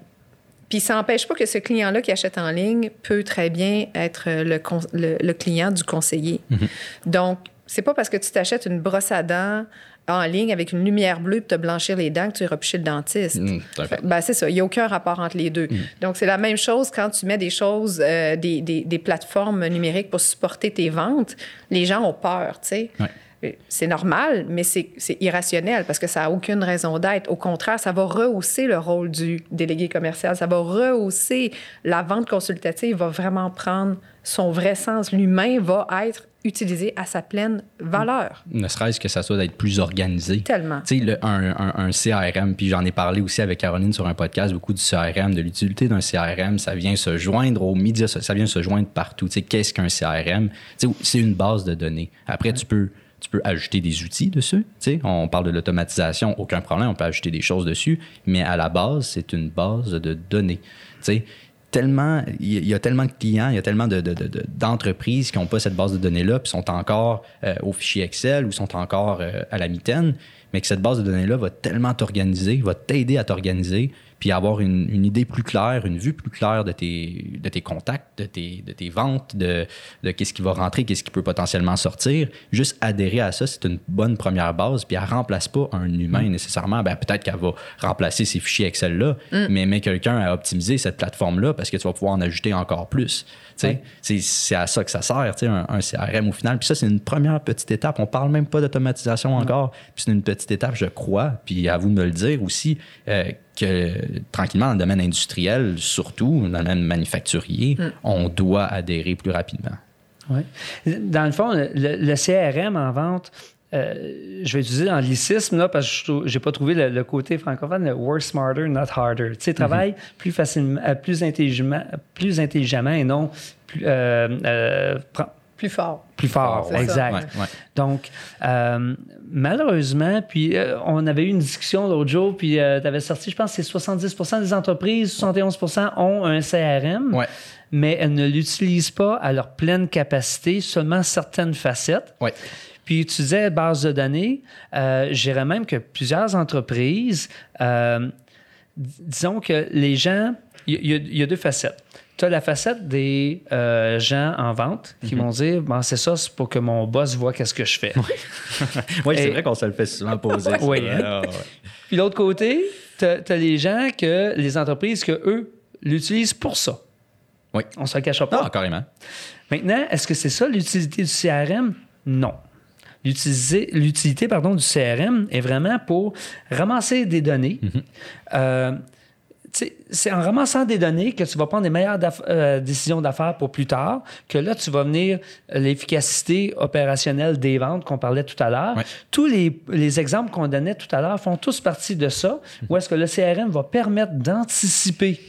puis ça n'empêche pas que ce client-là qui achète en ligne peut très bien être le, le, client du conseiller. Mm-hmm. Donc, c'est pas parce que tu t'achètes une brosse à dents en ligne avec une lumière bleue pour te blanchir les dents que tu iras chez le dentiste. Mm, ben, c'est ça. Il n'y a aucun rapport entre les deux. Mm. Donc, c'est la même chose quand tu mets des choses, euh, des, des, des, plateformes numériques pour supporter tes ventes. Les gens ont peur, tu sais. C'est normal, mais c'est irrationnel parce que ça n'a aucune raison d'être. Au contraire, ça va rehausser le rôle du délégué commercial. Ça va rehausser la vente consultative, va vraiment prendre son vrai sens. L'humain va être utilisé à sa pleine valeur. Ne serait-ce que ça soit d'être plus organisé. Tellement. Tu sais, un, un, CRM, puis j'en ai parlé aussi avec Caroline sur un podcast, beaucoup du CRM, de l'utilité d'un CRM, ça vient se joindre aux médias, ça vient se joindre partout. Tu sais, qu'est-ce qu'un CRM? Tu sais, c'est une base de données. Après, tu peux tu peux ajouter des outils dessus. Tu sais, on parle de l'automatisation, aucun problème, on peut ajouter des choses dessus, mais à la base, c'est une base de données. Tu sais, tellement, il y a tellement de clients, il y a tellement d'entreprises de, qui n'ont pas cette base de données-là, puis sont encore euh, au fichier Excel ou sont encore euh, à la mitaine, mais que cette base de données-là va tellement t'organiser, va t'aider à t'organiser, puis avoir une, idée plus claire, une vue plus claire de tes, de tes contacts, de tes, de tes ventes, de, de qu'est-ce qui va rentrer, qu'est-ce qui peut potentiellement sortir. Juste adhérer à ça, c'est une bonne première base, puis elle ne remplace pas un humain mm. nécessairement. Ben, peut-être qu'elle va remplacer ces fichiers Excel-là, mm. mais met quelqu'un à optimiser cette plateforme-là parce que tu vas pouvoir en ajouter encore plus. C'est à ça que ça sert, un, un, CRM au final. Puis ça, c'est une première petite étape. On parle même pas d'automatisation encore. Puis c'est une petite étape, je crois. Puis à vous de me le dire aussi. Euh, que tranquillement, dans le domaine industriel, surtout dans le domaine manufacturier, mm. on doit adhérer plus rapidement. Oui. Dans le fond, le, CRM en vente, euh, je vais utiliser l'anglicisme là, parce que je n'ai pas trouvé le, côté francophone, le work smarter, not harder. Tu sais, travaille mm-hmm. plus facilement, euh, plus intelligemment, plus intelligemment et non plus, euh, plus fort. Plus fort, exact. Donc, euh, malheureusement, puis euh, on avait eu une discussion l'autre jour, puis euh, tu avais sorti, je pense, c'est 70% des entreprises, 71% ont un CRM, mais elles ne l'utilisent pas à leur pleine capacité, seulement certaines facettes. Puis tu disais base de données, je même que plusieurs entreprises, disons que les gens, il y, a deux facettes tu as la facette des euh, gens en vente qui mhm. vont dire bon, c'est ça, c'est pour que mon boss voit qu'est-ce que je fais. Oui, (laughs) c'est vrai qu'on se le fait souvent poser. (laughs) oui. Hein. Puis l'autre côté, tu as, les gens que les entreprises que eux l'utilisent pour ça. Oui. On se le cache pas. Ah, carrément. Maintenant, est-ce que c'est ça l'utilité du CRM? Non. L'utilité pardon, du CRM est vraiment pour ramasser des données. Mhm. Euh, c'est en ramassant des données que tu vas prendre les meilleures euh, décisions d'affaires pour plus tard, que là, tu vas venir l'efficacité opérationnelle des ventes qu'on parlait tout à l'heure. Tous les, les exemples qu'on donnait tout à l'heure font tous partie de ça, où est-ce que le CRM va permettre d'anticiper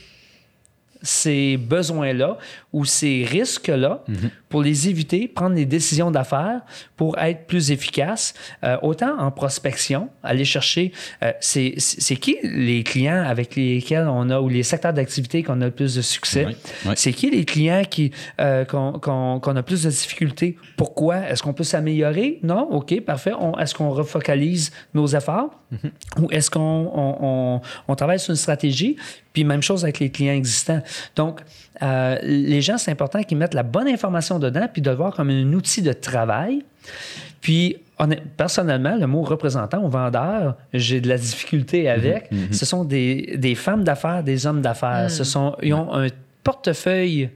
ces besoins-là ou ces risques-là mhm. Pour les éviter, prendre des décisions d'affaires pour être plus efficace, euh, autant en prospection, aller chercher, euh, c'est qui les clients avec lesquels on a, ou les secteurs d'activité qu'on a le plus de succès? C'est qui les clients qui euh, qu'on a plus de difficultés? Pourquoi? Est-ce qu'on peut s'améliorer? Non? OK, parfait. Est-ce qu'on refocalise nos efforts? Mhm. Ou est-ce qu'on on, on travaille sur une stratégie? Puis même chose avec les clients existants. Donc, euh, les gens, c'est important qu'ils mettent la bonne information dedans, puis de le voir comme un outil de travail. Puis, personnellement, le mot représentant ou vendeur, j'ai de la difficulté mhm, avec. Mhm. Ce sont des, des femmes d'affaires, des hommes d'affaires. Ce sont, ils ont un portefeuille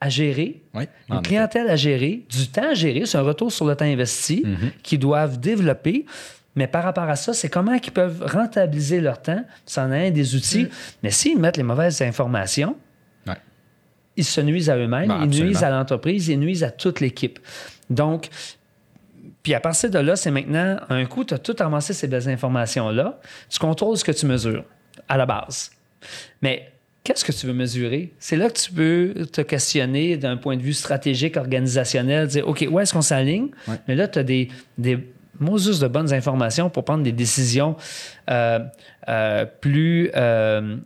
à gérer, une clientèle à gérer, du temps à gérer, c'est un retour sur le temps investi mhm. qu'ils doivent développer. Mais par rapport à ça, c'est comment ils peuvent rentabiliser leur temps. Ça en est un des outils. Mais s'ils mettent les mauvaises informations, ils se nuisent à eux-mêmes, ben, ils nuisent à l'entreprise, ils nuisent à toute l'équipe. Donc, puis à partir de là, c'est maintenant, un coup, tu as tout amassé ces belles informations-là, tu contrôles ce que tu mesures à la base. Mais qu'est-ce que tu veux mesurer? C'est là que tu peux te questionner d'un point de vue stratégique, organisationnel, dire, OK, où est-ce qu'on s'aligne? Mais là, tu as des, des de bonnes informations pour prendre des décisions euh, euh, plus euh,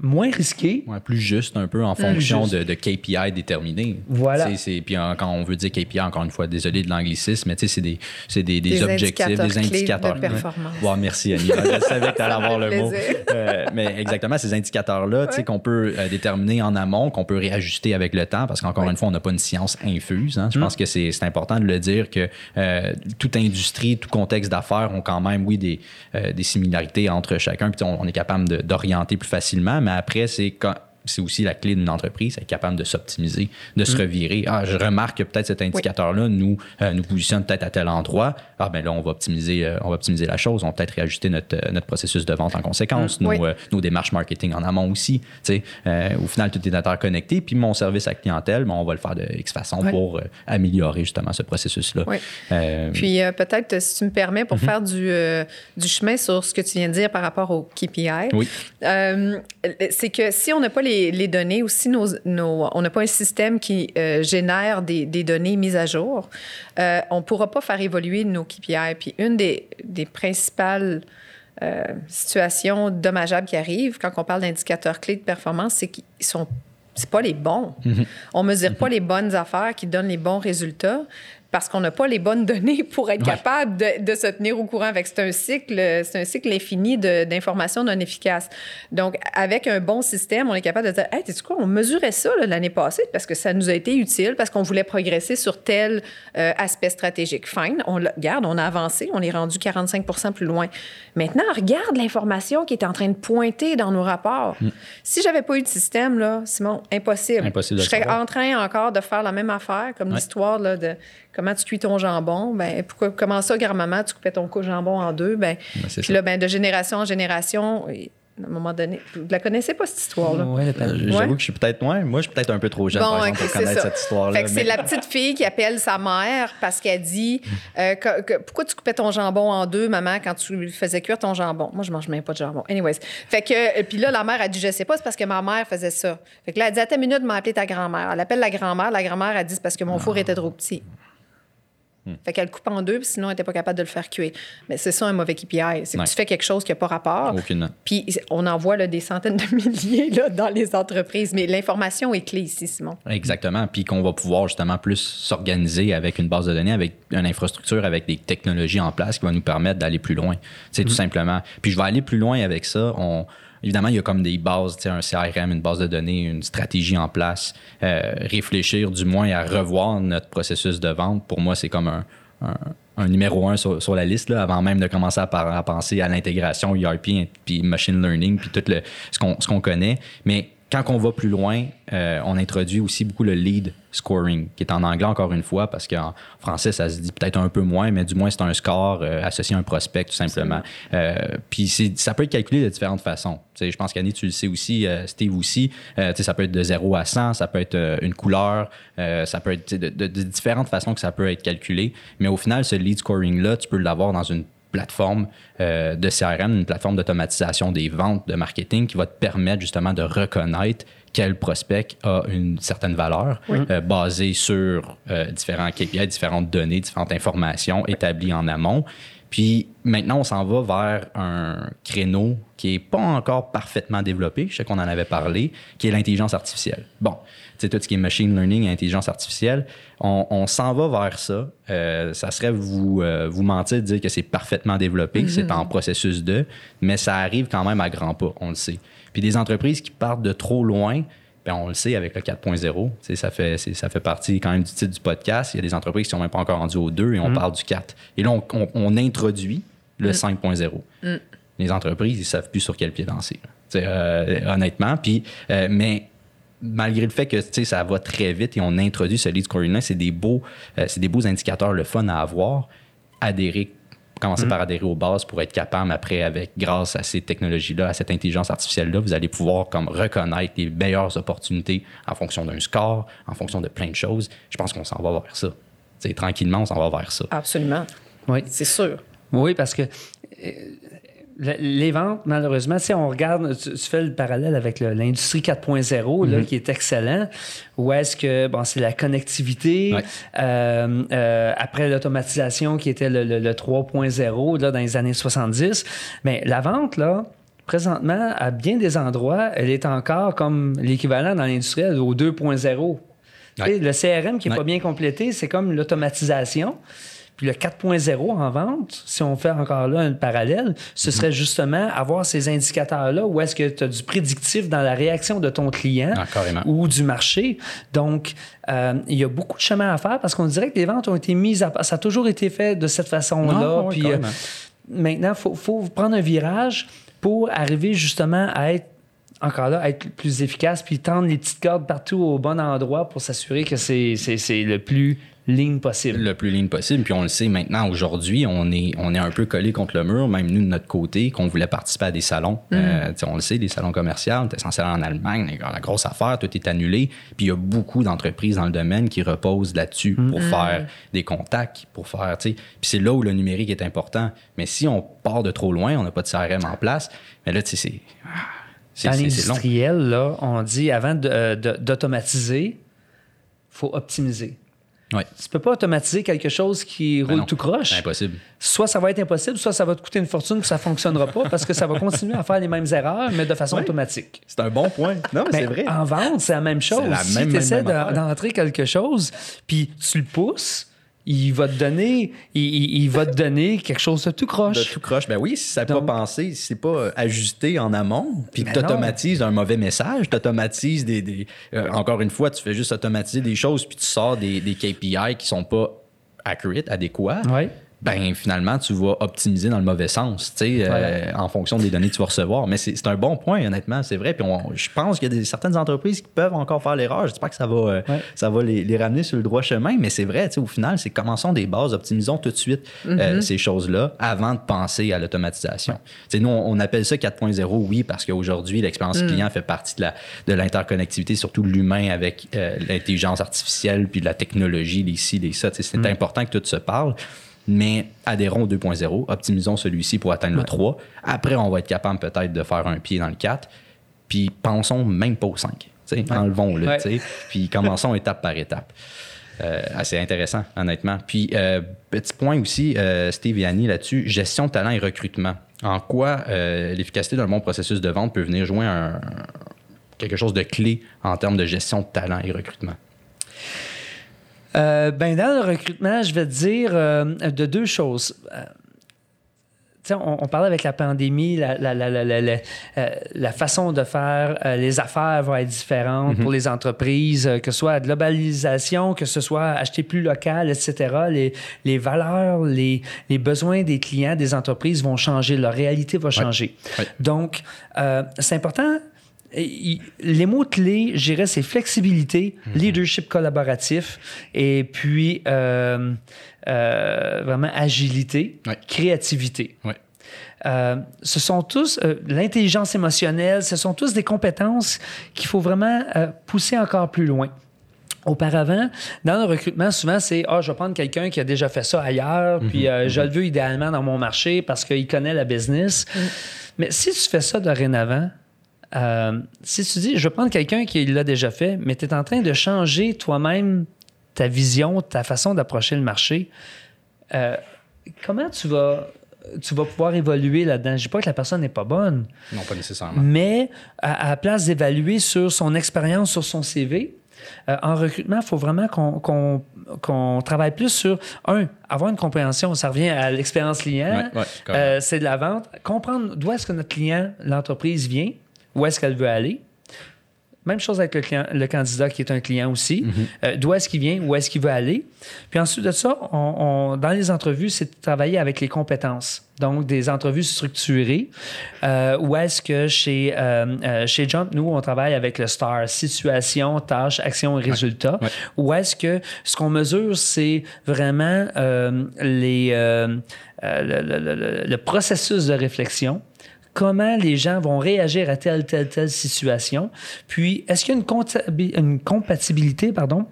moins risquées. plus juste un peu en fonction de, KPI déterminés. Voilà. puis quand on veut dire KPI, encore une fois, désolé de l'anglicisme, mais c'est des, des, des, des, objectifs, des indicateurs. De performance. merci Annie. Je savais que tu allais (laughs) avoir le mot. mais exactement, ces indicateurs-là qu'on peut déterminer en amont, qu'on peut réajuster avec le temps, parce qu'encore une fois, on n'a pas une science infuse. Hein. Je mm. pense que c'est important de le dire que toute industrie, tout contexte d'affaires ont quand même, oui, des, des similarités entre puis on, est capable d'orienter plus facilement, mais après, c'est quand c'est aussi la clé d'une entreprise, être capable de s'optimiser, de se mm. revirer. Ah, je remarque que peut-être cet indicateur-là nous, euh, nous positionne peut-être à tel endroit. Ah, ben là, on va optimiser, euh, on va optimiser la chose. On va peut-être réajuster notre, euh, notre processus de vente en conséquence, mm. nos, démarches marketing en amont aussi. au final, tout est interconnecté. Puis mon service à clientèle, ben, on va le faire de X façon pour améliorer justement ce processus-là. Puis peut-être, si tu me permets, pour mm-hmm. faire du, du chemin sur ce que tu viens de dire par rapport au KPI, c'est que si on n'a pas les les, données, aussi nos, on n'a pas un système qui euh, génère des, données mises à jour, euh, on ne pourra pas faire évoluer nos KPI. Puis une des, principales euh, situations dommageables qui arrivent quand on parle d'indicateurs clés de performance, c'est qu'ils sont c'est pas les bons. Mm-hmm. On mesure pas mm-hmm. les bonnes affaires qui donnent les bons résultats parce qu'on n'a pas les bonnes (laughs) données pour être capable de, se tenir au courant avec. C'est un cycle, c'est un cycle infini d'informations non efficaces. Donc, avec un bon système, on est capable de dire, hey, tu sais quoi, on mesurait ça l'année passée parce que ça nous a été utile, parce qu'on voulait progresser sur tel euh, aspect stratégique. Fine, on regarde, on a avancé, on est rendu 45 plus loin. Maintenant, regarde l'information qui est en train de pointer dans nos rapports. Mm. Si j'avais pas eu de système, là, Simon, impossible. impossible je serais en train encore de faire la même affaire, comme l'histoire de Comment tu cuis ton jambon? Ben, pourquoi, comment ça, grand-maman, tu coupais ton jambon en deux? Ben, ben puis là, ben, de génération en génération, à un moment donné, vous la connaissez pas, cette histoire-là? Oui, j'avoue que je suis peut-être moins. Moi, je suis peut-être un peu trop jeune, par exemple, pour connaître cette histoire-là. c'est la petite fille qui appelle sa mère parce qu'elle dit euh, Pourquoi tu coupais ton jambon en deux, maman, quand tu faisais cuire ton jambon? Moi, je mange même pas de jambon. Anyways. Fait que, puis là, la mère a dit Je sais pas, c'est parce que ma mère faisait ça. Fait que là, elle dit À ta minute, m'a appelé ta grand-mère. Elle appelle la grand-mère. La grand-mère a dit C'est parce que mon four ah. était trop petit. Hmm. Fait qu'elle coupe en deux, puis sinon, elle n'était pas capable de le faire cuire. Mais c'est ça un mauvais KPI. C'est que tu fais quelque chose qui n'a pas rapport. Aucunement. Puis on en voit des centaines de (laughs) milliers là, dans les entreprises. Mais l'information est clé ici, Simon. Exactement. Puis qu'on va pouvoir justement plus s'organiser avec une base de données, avec une infrastructure, avec des technologies en place qui vont nous permettre d'aller plus loin. C'est tout hmm. simplement. Puis je vais aller plus loin avec ça. On Évidemment, il y a comme des bases, un CRM, une base de données, une stratégie en place. Euh, réfléchir du moins à revoir notre processus de vente, pour moi, c'est comme un, numéro un sur, la liste, là, avant même de commencer à, à penser à l'intégration ERP, puis machine learning, puis tout le, ce qu'on connaît. Mais quand on va plus loin, euh, on introduit aussi beaucoup le lead scoring, qui est en anglais encore une fois, parce qu'en français, ça se dit peut-être un peu moins, mais du moins, c'est un score euh, associé à un prospect, tout simplement. Euh, puis ça peut être calculé de différentes façons. je pense qu'Annie, tu le sais aussi, Steve aussi. ça peut être de 0 à 100, ça peut être une couleur, ça peut être de, de, différentes façons que ça peut être calculé. Mais au final, ce lead scoring-là, tu peux l'avoir dans une plateforme euh, de CRM, une plateforme d'automatisation des ventes, de marketing qui va te permettre justement de reconnaître quel prospect a une certaine valeur euh, basée sur euh, différents KPI, différentes données, différentes informations établies en amont. Puis maintenant, on s'en va vers un créneau qui n'est pas encore parfaitement développé, je sais qu'on en avait parlé, qui est l'intelligence artificielle. Bon, tout ce qui est machine learning intelligence artificielle, on, s'en va vers ça. Euh, ça serait vous, euh, vous mentir de dire que c'est parfaitement développé, que c'est en mm-hmm. processus de, mais ça arrive quand même à grands pas, on le sait. Puis des entreprises qui partent de trop loin, ben on le sait avec le 4.0, ça fait, ça fait partie quand même du titre du podcast. Il y a des entreprises qui sont même pas encore rendues au 2 et on mm-hmm. parle du 4. Et là, on, introduit le 5.0. Mm. mm. Les entreprises, ils savent plus sur quel pied danser. Euh, honnêtement. Puis, mais malgré le fait que ça va très vite et on introduit ce lead scoring c'est des beaux, euh, c'est des beaux indicateurs, le fun à avoir. Adhérer, commencer mm-hmm. par adhérer aux bases pour être capable après, avec grâce à ces technologies-là, à cette intelligence artificielle-là, vous allez pouvoir comme reconnaître les meilleures opportunités en fonction d'un score, en fonction de plein de choses. Je pense qu'on s'en va vers ça. T'sais, tranquillement, on s'en va vers ça. Absolument. Oui. C'est sûr. Oui, parce que euh, les ventes, malheureusement, si on regarde, tu, fais le parallèle avec l'industrie 4.0, mm-hmm. qui est excellent, où est-ce que, bon, c'est la connectivité, euh, euh, après l'automatisation qui était le, le 3.0, là, dans les années 70. Mais la vente, là, présentement, à bien des endroits, elle est encore comme l'équivalent dans l'industriel au 2.0. Le CRM qui n'est pas bien complété, c'est comme l'automatisation. Puis le 4.0 en vente, si on fait encore là un parallèle, ce serait justement avoir ces indicateurs-là où est-ce que tu as du prédictif dans la réaction de ton client ah, ou du marché. Donc, euh, il y a beaucoup de chemin à faire parce qu'on dirait que les ventes ont été mises à Ça a toujours été fait de cette façon-là. puis euh, maintenant, il faut, prendre un virage pour arriver justement à être encore là, être plus efficace, puis tendre les petites cordes partout au bon endroit pour s'assurer que c'est le plus ligne possible. Le plus ligne possible. Puis on le sait maintenant, aujourd'hui, on est, on est un peu collé contre le mur, même nous de notre côté, qu'on voulait participer à des salons. Mm. Euh, on le sait, des salons commerciaux, on est censé aller en Allemagne, la grosse affaire, tout est annulé. Puis il y a beaucoup d'entreprises dans le domaine qui reposent là-dessus mm. pour faire des contacts, pour faire. Puis c'est là où le numérique est important. Mais si on part de trop loin, on n'a pas de CRM en place, mais là, tu sais, c'est. Dans l'industriel, là, on dit avant euh, d'automatiser, il faut optimiser. Ouais. Tu peux pas automatiser quelque chose qui ben roule tout croche. C'est impossible. Soit ça va être impossible, soit ça va te coûter une fortune, puis ça fonctionnera pas parce que ça va continuer à faire les mêmes erreurs, mais de façon automatique. C'est un bon point. Non, mais, c'est vrai. En vente, c'est la même chose. La si tu essaies d'entrer quelque chose, puis tu le pousses, il va te donner, il, va te donner quelque chose de tout croche. De tout croche. Ben oui, si ça n'est pas pensé, si c'est pas euh, ajusté en amont, puis que tu automatises un mauvais message, tu automatises des. Euh, encore une fois, tu fais juste automatiser des choses, puis tu sors des, des KPI qui sont pas accurate, adéquats. Ouais ben finalement, tu vas optimiser dans le mauvais sens, tu sais, euh, en fonction des données que tu vas recevoir. Mais c'est un bon point, honnêtement, c'est vrai. Puis je pense qu'il y a des, certaines entreprises qui peuvent encore faire l'erreur. Je dis pas que ça va, euh, ça va les, ramener sur le droit chemin, mais c'est vrai, tu sais, au final, c'est commençons des bases, optimisons tout de suite euh, mm-hmm. ces choses-là avant de penser à l'automatisation. Tu sais, nous, on, appelle ça 4.0, oui, parce qu'aujourd'hui, l'expérience mm. client fait partie de l'interconnectivité, surtout l'humain avec l'intelligence artificielle, puis de la technologie, les ci, les ça. C'est mm. important que tout se parle mais adhérons au 2.0, optimisons celui-ci pour atteindre le 3. Après, on va être capable peut-être de faire un pied dans le 4, puis pensons même pas au 5. Enlevons-le, puis (laughs) commençons étape par étape. Euh, assez intéressant, honnêtement. Puis, euh, petit point aussi, euh, Steve et Annie, là-dessus, gestion de talent et recrutement. En quoi l'efficacité d'un bon processus de vente peut venir jouer quelque chose de clé en termes de gestion de talent et recrutement? Euh, ben, dans le recrutement, je vais te dire euh, de deux choses. Euh, on, on, parlait avec la pandémie, la, la, la, la façon de faire les affaires va être différente pour mhm. les entreprises, que ce soit la globalisation, que ce soit acheter plus local, etc. Les, les valeurs, les, les, besoins des clients, des entreprises vont changer, leur réalité va changer. Donc, c'est important les mots clés, je dirais, c'est flexibilité, mhm. leadership collaboratif et puis euh, euh, vraiment agilité, créativité. Euh, ce sont tous l'intelligence émotionnelle, ce sont tous des compétences qu'il faut vraiment pousser encore plus loin. Auparavant, dans le recrutement, souvent, c'est Ah, je vais prendre quelqu'un qui a déjà fait ça ailleurs, mhm. puis je mhm. le veux idéalement dans mon marché parce qu'il connaît la business. Mais si tu fais ça dorénavant, euh, si tu dis, je vais prendre quelqu'un qui l'a déjà fait, mais tu es en train de changer toi-même ta vision, ta façon d'approcher le marché, euh, comment tu vas, tu vas pouvoir évoluer là-dedans? Je ne dis pas que la personne n'est pas bonne. Non, pas nécessairement. Mais à, la place d'évaluer sur son expérience, sur son CV, euh, en recrutement, il faut vraiment qu'on travaille plus sur, un, avoir une compréhension. Ça revient à l'expérience client. c'est de la vente. Comprendre d'où est-ce que notre client, l'entreprise vient où est-ce qu'elle veut aller. Même chose avec le, client, le candidat qui est un client aussi. Mhm. Euh, d'où est-ce qu'il vient, où est-ce qu'il veut aller. Puis ensuite de ça, on, dans les entrevues, c'est de travailler avec les compétences. Donc, des entrevues structurées. Euh, où est-ce que chez, euh, chez Jump, nous, on travaille avec le STAR, situation, tâche, action et résultat. Où est-ce que ce qu'on mesure, c'est vraiment les, le, processus de réflexion comment les gens vont réagir à telle, telle, telle situation. Puis, est-ce qu'il y a une, une compatibilité pardon,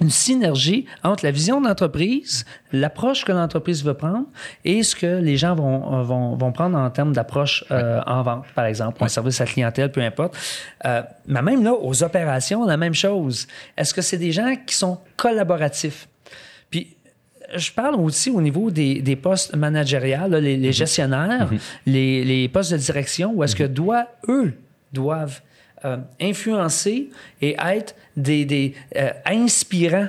une synergie entre la vision de l'entreprise, l'approche que l'entreprise veut prendre et ce que les gens vont, vont, vont prendre en termes d'approche euh, en vente, par exemple, en service à la clientèle, peu importe. Euh, mais même là, aux opérations, la même chose. Est-ce que c'est des gens qui sont collaboratifs? Puis, je parle aussi au niveau des, des postes managériels, là, les, les, Mm-hmm. gestionnaires, les, les, postes de direction, où est-ce que doit, eux doivent euh, influencer et être des, des euh, inspirants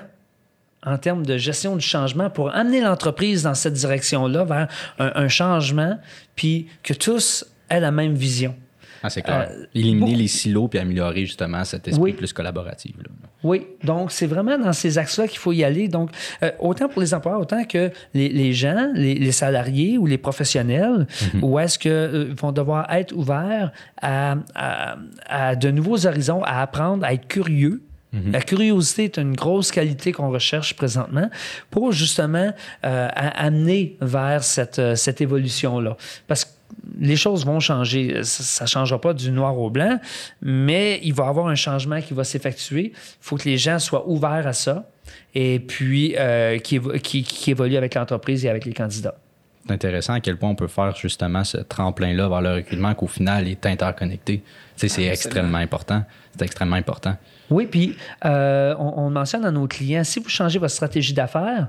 en termes de gestion du changement pour amener l'entreprise dans cette direction-là vers un, un, changement, puis que tous aient la même vision. Ah, c'est clair. Euh, Éliminer bon, les silos puis améliorer justement cet esprit oui. plus collaboratif. Là. Oui, donc c'est vraiment dans ces axes-là qu'il faut y aller. Donc, euh, autant pour les employeurs, autant que les, les gens, les, les, salariés ou les professionnels, mm -hmm. où est-ce qu'ils euh, vont devoir être ouverts à, à, à, de nouveaux horizons, à apprendre, à être curieux. Mm -hmm. La curiosité est une grosse qualité qu'on recherche présentement pour justement euh, amener vers cette, cette évolution-là. Parce que les choses vont changer. Ça ne changera pas du noir au blanc, mais il va y avoir un changement qui va s'effectuer. Il faut que les gens soient ouverts à ça et puis euh, qui, qui, qui évoluent avec l'entreprise et avec les candidats. C'est intéressant à quel point on peut faire justement ce tremplin-là vers le recrutement qu'au final est interconnecté. Tu sais, c'est extrêmement important. C'est extrêmement important. Oui, puis euh, on, on mentionne à nos clients, si vous changez votre stratégie d'affaires,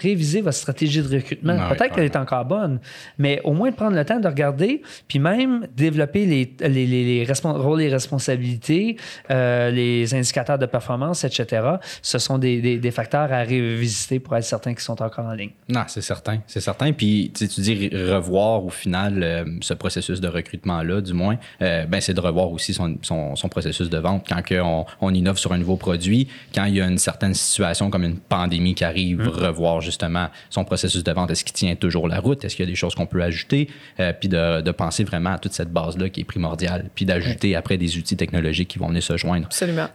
réviser votre stratégie de recrutement. Peut-être qu'elle est encore bonne, mais au moins de prendre le temps de regarder, puis même développer les, les, les, les rôles et responsabilités, euh, les indicateurs de performance, etc. Ce sont des, des, des, facteurs à révisiter pour être certain qu'ils sont encore en ligne. Non, c'est certain, c'est certain. Puis tu, tu dis revoir au final euh, ce processus de recrutement-là, du moins, euh, ben, c'est de revoir aussi son, son, son, processus de vente. Quand on, on innove sur un nouveau produit, quand il y a une certaine situation comme une pandémie qui arrive, mmh. revoir justement son processus de vente? Est-ce qu'il tient toujours la route? Est-ce qu'il y a des choses qu'on peut ajouter? Euh, puis de, de, penser vraiment à toute cette base-là qui est primordiale. Puis d'ajouter après des outils technologiques qui vont venir se joindre. Absolument.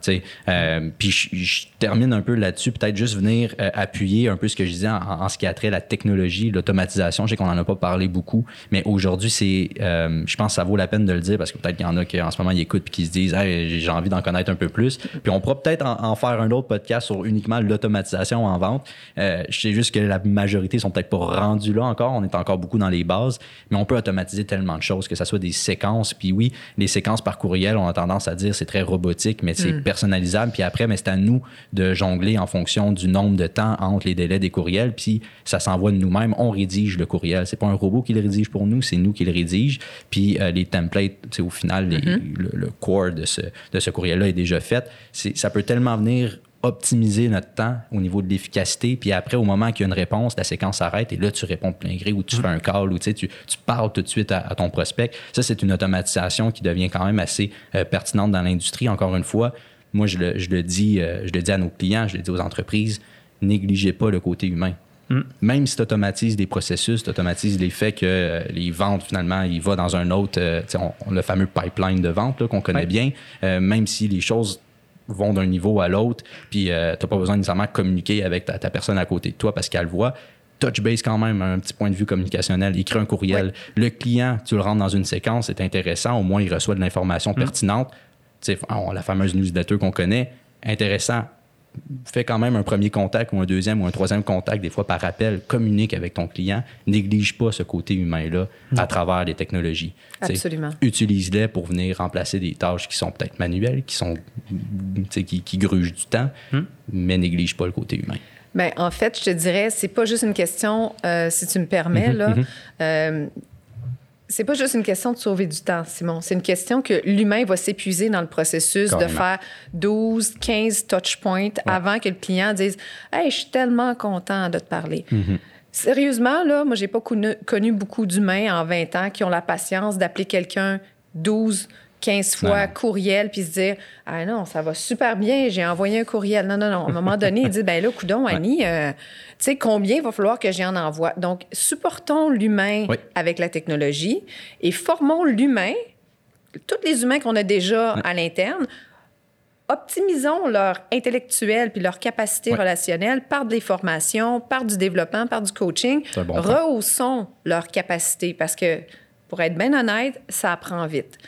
Euh, puis je, je, termine un peu là-dessus. Peut-être juste venir euh, appuyer un peu ce que je disais en, en ce qui a trait à la technologie, l'automatisation. Je sais qu'on n'en a pas parlé beaucoup, mais aujourd'hui, c'est, je pense que ça vaut la peine de le dire parce que peut-être qu'il y en a qui en ce moment ils écoutent puis qui se disent hey, j'ai envie d'en connaître un peu plus. Puis on pourra peut-être en, en, faire un autre podcast sur uniquement l'automatisation en vente. Je sais juste que la majorité sont peut-être pas rendus là encore. On est encore beaucoup dans les bases, mais on peut automatiser tellement de choses, que ce soit des séquences. Puis oui, les séquences par courriel, on a tendance à dire c'est très robotique, mais c'est mm. personnalisable. Puis après, mais c'est à nous de jongler en fonction du nombre de temps entre les délais des courriels. Puis ça s'envoie de nous-mêmes. On rédige le courriel. C'est pas un robot qui le rédige pour nous, c'est nous qui le rédige. Puis euh, les templates, c'est au final, les, mm -hmm. le, le, core de ce, de ce courriel-là est déjà fait. Ça peut tellement venir optimiser notre temps au niveau de l'efficacité. Puis après, au moment qu'il y a une réponse, la séquence s'arrête et là, tu réponds de plein gré ou tu fais un call ou tu, tu parles tout de suite à, à ton prospect. Ça, c'est une automatisation qui devient quand même assez euh, pertinente dans l'industrie. Encore une fois, moi, je le, je le dis, euh, je le dis à nos clients, je le dis aux entreprises, négligez pas le côté humain. Mm. Même si tu automatises des processus, tu automatises les faits que euh, les ventes, finalement, il va dans un autre, euh, on, le fameux pipeline de vente qu'on connaît ouais. bien, euh, même si les choses vont d'un niveau à l'autre, puis euh, tu n'as pas besoin nécessairement de communiquer avec ta, ta, personne à côté de toi parce qu'elle voit. Touch base quand même, un petit point de vue communicationnel, écrit un courriel. Oui. Le client, tu le rentres dans une séquence, c'est intéressant, au moins il reçoit de l'information mmh. pertinente. sais, la fameuse newsletter qu'on connaît, intéressant. Fais quand même un premier contact ou un deuxième ou un troisième contact, des fois par appel, communique avec ton client. Néglige pas ce côté humain-là mmh. à travers les technologies. Absolument. Utilise-les pour venir remplacer des tâches qui sont peut-être manuelles, qui sont qui, qui grugent du temps, mmh. mais néglige pas le côté humain. Bien, en fait, je te dirais, c'est pas juste une question, euh, si tu me permets, Mhm, là. Euh, c'est pas juste une question de sauver du temps, Simon. C'est une question que l'humain va s'épuiser dans le processus Carrément. de faire 12, 15 touch points avant que le client dise Hey, je suis tellement content de te parler. Mhm. Sérieusement, là, moi, j'ai pas connu, connu beaucoup d'humains en 20 ans qui ont la patience d'appeler quelqu'un 12, 15 fois Non, non. courriel puis se dire ah non ça va super bien j'ai envoyé un courriel non non non à un moment donné il dit ben là coudon Annie euh, tu sais combien il va falloir que j'en envoie donc supportons l'humain Oui. avec la technologie et formons l'humain tous les humains qu'on a déjà à l'interne optimisons leur intellectuel puis leur capacité relationnelle par des formations, par du développement, par du coaching. Bon. Rehaussons leur capacité parce que, pour être bien honnête, ça apprend vite.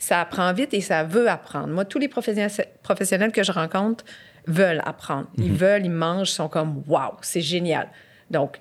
Ça apprend vite et ça veut apprendre. Moi, tous les professionnels, que je rencontre, veulent apprendre. Ils veulent, ils mangent, ils sont comme Waouh, c'est génial. Donc,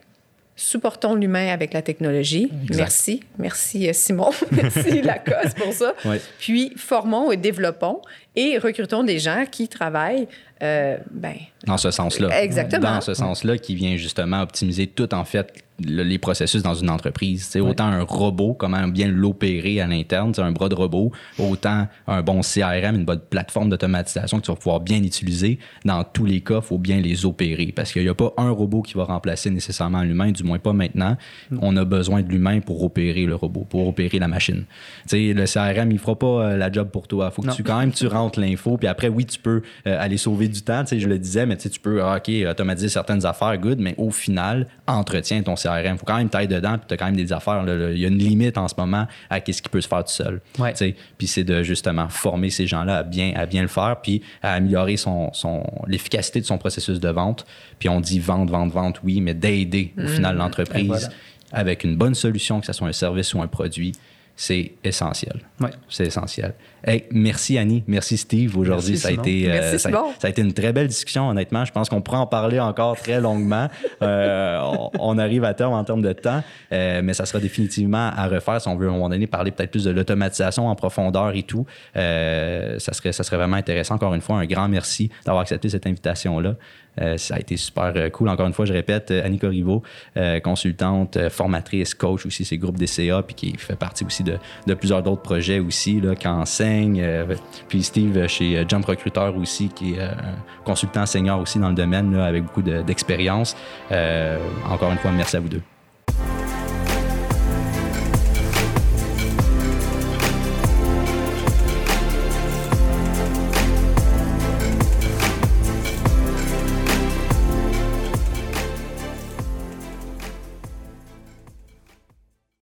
supportons l'humain avec la technologie. Merci. Merci, euh, Simon. (laughs) Merci, Lacoste, pour ça. Ouais. Puis, formons et développons et recrutons des gens qui travaillent, euh, ben, Dans ce sens-là. Exactement. Dans ce sens-là, qui vient justement optimiser tout, en fait, le- les processus dans une entreprise. C'est Autant un robot, comment bien l'opérer à l'interne, c'est un bras de robot, autant un bon CRM, une bonne plateforme d'automatisation que tu vas pouvoir bien utiliser. Dans tous les cas, il faut bien les opérer parce qu'il n'y a pas un robot qui va remplacer nécessairement l'humain, du moins pas maintenant. On a besoin de l'humain pour opérer le robot, pour opérer la machine. Tu sais, le CRM, il fera pas euh, la job pour toi. faut que Non. tu, quand même, tu rentres (laughs) l'info, puis après, oui, tu peux euh, aller sauver du temps, tu sais, je le disais, mais tu sais, tu peux, ah, OK, automatiser certaines affaires, good, mais au final, entretiens ton CRM. faut quand même tailler dedans, puis tu as quand même des affaires. là. Il y a une limite en ce moment à ce qui peut se faire tout seul. Ouais. Tu sais, Puis c'est de justement former ces gens-là à bien, à bien le faire, puis à améliorer son, son, l'efficacité de son processus de vente. Puis on dit vente, vente, vente, oui, mais d'aider au final l'entreprise voilà. avec une bonne solution, que ce soit un service ou un produit, c'est essentiel. Ouais. C'est essentiel. Hey, merci Annie, merci Steve. Aujourd'hui, ça a été euh, ça, ça a été une très belle discussion. Honnêtement, je pense qu'on pourra en parler encore très longuement. (laughs) Euh, on, on arrive à terme en termes de temps, euh, mais ça sera définitivement à refaire si on veut à un moment donné parler peut-être plus de l'automatisation en profondeur et tout. Euh, ça serait ça serait vraiment intéressant. Encore une fois, un grand merci d'avoir accepté cette invitation là. Euh, ça a été super euh, cool. Encore une fois, je répète, euh, Annie Corriveau, consultante, formatrice, coach aussi, c'est groupe DCA, puis qui fait partie aussi de, plusieurs d'autres projets aussi, qui enseigne. euh, puis Steve chez Jump Recruiter aussi, qui est consultant senior aussi dans le domaine, avec beaucoup de- d'expérience. Encore une fois, merci à vous deux.